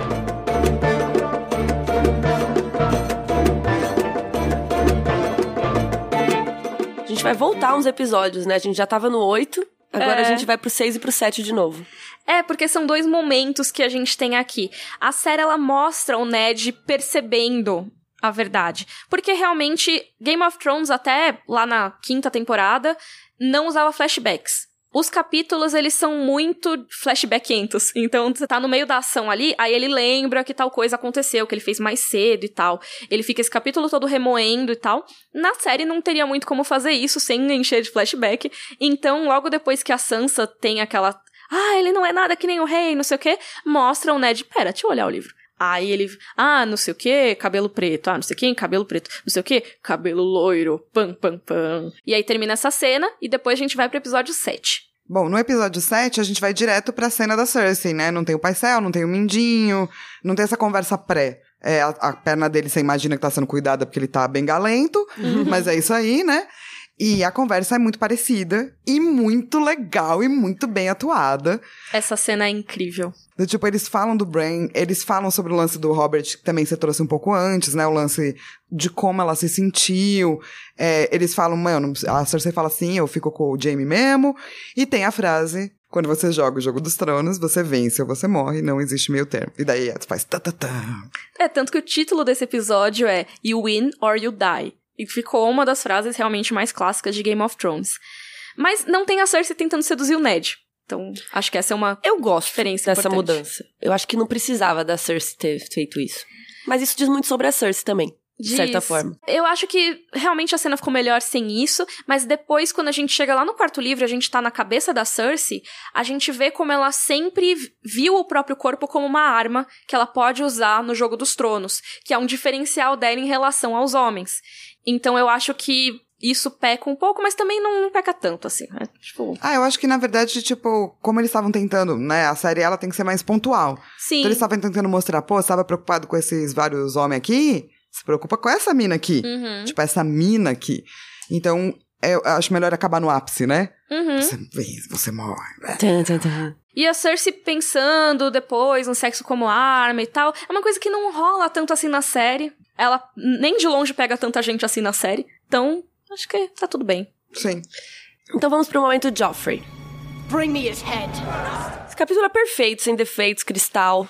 A gente vai voltar uns episódios, né? A gente já tava no 8, agora É. a gente vai pro 6 e pro 7 de novo. É, porque são dois momentos que a gente tem aqui. A série ela mostra o Ned percebendo a verdade. Porque realmente Game of Thrones até lá na quinta temporada não usava flashbacks. Os capítulos, eles são muito flashbackentos. Então, você tá no meio da ação ali, aí ele lembra que tal coisa aconteceu, que ele fez mais cedo e tal. Ele fica esse capítulo todo remoendo e tal. Na série não teria muito como fazer isso sem encher de flashback. Então, logo depois que a Sansa tem aquela ah, ele não é nada que nem o rei, não sei o quê. Mostra o Ned, pera, deixa eu olhar o livro. Aí ele, ah, não sei o que, cabelo preto, ah, não sei quem, cabelo preto, não sei o que, cabelo loiro, pam, pam, pam. E aí termina essa cena e depois a gente vai pro episódio 7. Bom, no episódio 7, a gente vai direto pra cena da Cersei, né? Não tem o Paisel, não tem o Mindinho, não tem essa conversa pré. É, a, a perna dele, você imagina que tá sendo cuidada porque ele tá bem galento, mas é isso aí, né? E a conversa é muito parecida e muito legal e muito bem atuada. Essa cena é incrível. Do tipo, eles falam do Brain, eles falam sobre o lance do Robert, que também você trouxe um pouco antes, né? O lance de como ela se sentiu. É, eles falam, mano, a Cersei fala assim, eu fico com o Jaime mesmo. E tem a frase, quando você joga o Jogo dos Tronos, você vence ou você morre, não existe meio termo. E daí ela faz tá, tá, tá. É, tanto que o título desse episódio é You Win or You Die. E ficou uma das frases realmente mais clássicas de Game of Thrones. Mas não tem a Cersei tentando seduzir o Ned. Então, acho que essa é uma Eu gosto diferença dessa importante. mudança. Eu acho que não precisava da Cersei ter feito isso. Mas isso diz muito sobre a Cersei também, de certa Diz. forma. Eu acho que realmente a cena ficou melhor sem isso, mas depois, quando a gente chega lá no quarto livro, a gente tá na cabeça da Cersei, a gente vê como ela sempre viu o próprio corpo como uma arma que ela pode usar no jogo dos tronos, que é um diferencial dela em relação aos homens. Então eu acho que isso peca um pouco, mas também não peca tanto, assim. né? Tipo, Ah, eu acho que na verdade, tipo, como eles estavam tentando, né? A série ela tem que ser mais pontual. sim. Então eles estavam tentando mostrar, pô, você tava preocupado com esses vários homens aqui? Se preocupa com essa mina aqui. Uhum. Tipo, essa mina aqui. Então, eu acho melhor acabar no ápice, né? Uhum. Você vence, você morre. Tan, tan, tan. E a Cersei pensando depois no sexo como arma e tal, é uma coisa que não rola tanto assim na série. Ela nem de longe pega tanta gente assim na série. Então, acho que tá tudo bem. Sim. Então vamos pro momento Joffrey. Bring me his head. Esse capítulo é perfeito, sem defeitos, cristal.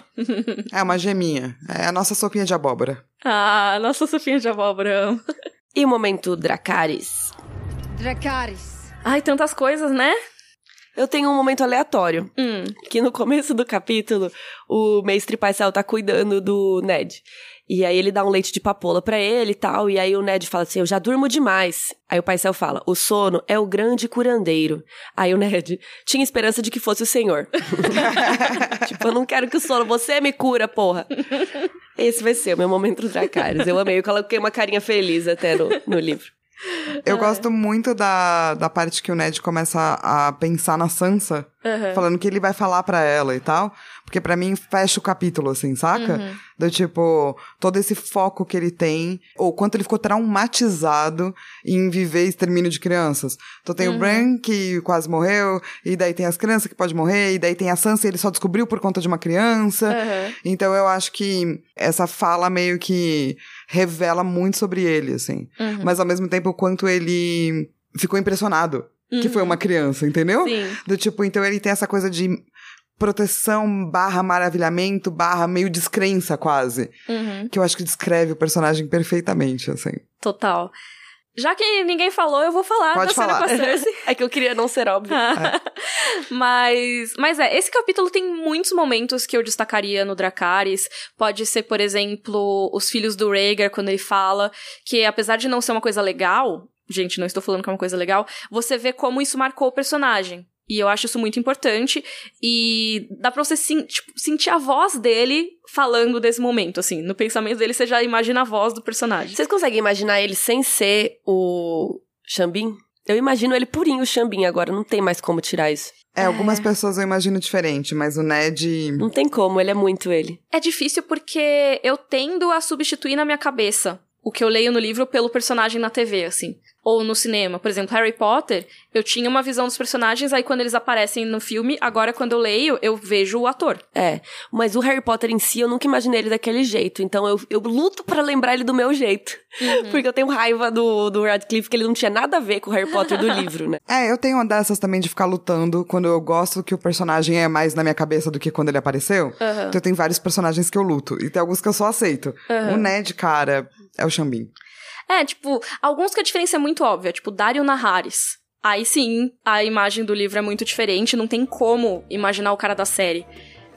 É uma geminha. É a nossa sopinha de abóbora. Ah, nossa sopinha de abóbora. amo. E o momento Dracarys. Dracarys. Ai, tantas coisas, né? Eu tenho um momento aleatório. Hum. Que no começo do capítulo, o mestre Paisel tá cuidando do Ned. E aí ele dá um leite de papoula pra ele e tal. E aí o Ned fala assim: Eu já durmo demais. Aí o Paisel fala: O sono é o grande curandeiro. Aí o Ned tinha esperança de que fosse o senhor. tipo, eu não quero que o sono, você me cura, porra. Esse vai ser o meu momento Dracarys. Eu amei, eu coloquei uma carinha feliz até no, no livro. Eu gosto muito da, da parte que o Ned começa a pensar na Sansa, Aham. falando que ele vai falar pra ela e tal. Porque pra mim fecha o capítulo, assim, saca? Do tipo, todo esse foco que ele tem, ou quanto ele ficou traumatizado em viver extermínio de crianças. Então tem o Bran, que quase morreu, e daí tem as crianças que pode morrer, e daí tem a Sansa, e ele só descobriu por conta de uma criança. Então eu acho que essa fala meio que revela muito sobre ele, assim. Uhum. Mas ao mesmo tempo o quanto ele ficou impressionado que foi uma criança, entendeu? Uhum. Sim. Do tipo, então ele tem essa coisa de proteção barra maravilhamento barra meio descrença quase. Uhum. Que eu acho que descreve o personagem perfeitamente, assim. Total. Já que ninguém falou, eu vou falar Pode da cena falar. com a Cersei. É que eu queria não ser óbvio. mas, mas é, esse capítulo tem muitos momentos que eu destacaria no Dracarys. Pode ser, por exemplo, os filhos do Rhaegar, quando ele fala que apesar de não ser uma coisa legal, gente, não estou falando que é uma coisa legal, você vê como isso marcou o personagem. E eu acho isso muito importante. E dá pra você sen- tipo, sentir a voz dele falando desse momento, assim. No pensamento dele, você já imagina a voz do personagem. Vocês conseguem imaginar ele sem ser o Xambin? Eu imagino ele purinho o Xambin agora, não tem mais como tirar isso. É, algumas pessoas eu imagino diferente, mas o Ned. Não tem como, ele é muito ele. É difícil porque eu tendo a substituir na minha cabeça o que eu leio no livro pelo personagem na TV, assim. Ou no cinema. Por exemplo, Harry Potter, eu tinha uma visão dos personagens, aí quando eles aparecem no filme, agora quando eu leio, eu vejo o ator. É, mas o Harry Potter em si, eu nunca imaginei ele daquele jeito. Então eu, eu luto pra lembrar ele do meu jeito. Porque eu tenho raiva do, do Radcliffe, que ele não tinha nada a ver com o Harry Potter do livro, né? É, eu tenho uma dessas também de ficar lutando quando eu gosto que o personagem é mais na minha cabeça do que quando ele apareceu. Aham. Então eu tenho vários personagens que eu luto. E tem alguns que eu só aceito. O Ned, cara, é o Xambin. É, tipo, alguns que a diferença é muito óbvia, tipo Dario Naharis. Aí sim, a imagem do livro é muito diferente, não tem como imaginar o cara da série.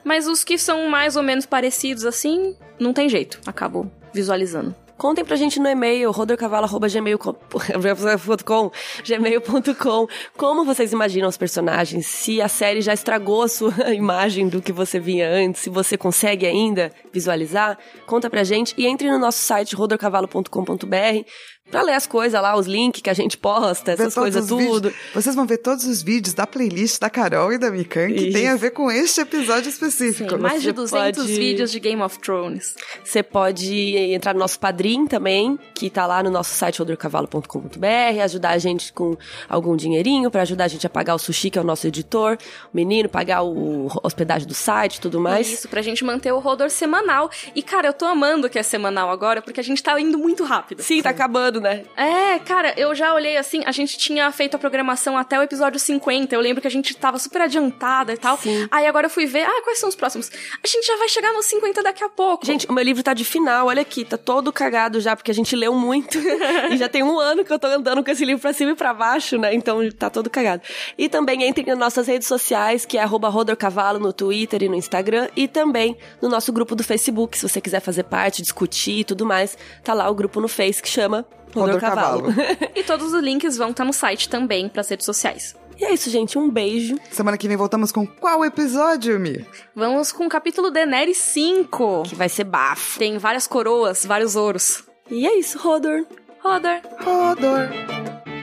Mas os que são mais ou menos parecidos assim, não tem jeito, acabo visualizando. Contem pra gente no e-mail, rodorcavalo.gmail.com, gmail.com, como vocês imaginam os personagens, se a série já estragou a sua imagem do que você via antes, se você consegue ainda visualizar, conta pra gente e entre no nosso site rodorcavalo.com.br pra ler as coisas lá, os links que a gente posta, essas coisas os vídeos- tudo. Vocês vão ver todos os vídeos da playlist da Carol e da Mikan que Isso. tem a ver com este episódio Sim, específico. mais de você 200 pode- vídeos de Game of Thrones. Você pode entrar no nosso Padrim também, que tá lá no nosso site odorcavalo.com.br, ajudar a gente com algum dinheirinho pra ajudar a gente a pagar o Sushi, que é o nosso editor, o menino, pagar o hospedagem do site e tudo mais. Isso, pra gente manter o Rodor semanal. E, cara, eu tô amando que é semanal agora, porque a gente tá indo muito rápido. Sim, tá acabando, né? É, cara, eu já olhei assim, a gente tinha feito a programação até o episódio 50. Eu lembro que a gente tava super adiantada e tal. Sim. Aí agora eu fui ver, ah, quais são os próximos? A gente já vai chegar nos 50 daqui a pouco. Gente, o meu livro tá de final, olha aqui, tá todo cagado já, porque a gente leu muito. e já tem um ano que eu tô andando com esse livro pra cima e pra baixo, né? Então tá todo cagado. E também entrem nas nossas redes sociais, que é arroba rodorcavalo no Twitter e no Instagram, e também no nosso grupo do Facebook, se você quiser fazer parte, discutir e tudo mais, tá lá o grupo no Face que chama Rodor Cavalo. Cavalo. E todos os links vão estar no site também, pras redes sociais. e é isso, gente. Um beijo. Semana que vem voltamos com qual episódio, Mi? Vamos com o capítulo Daenerys 5. Que vai ser bafo. Tem várias coroas, vários ouros. E é isso, Rodor. Rodor. Rodor.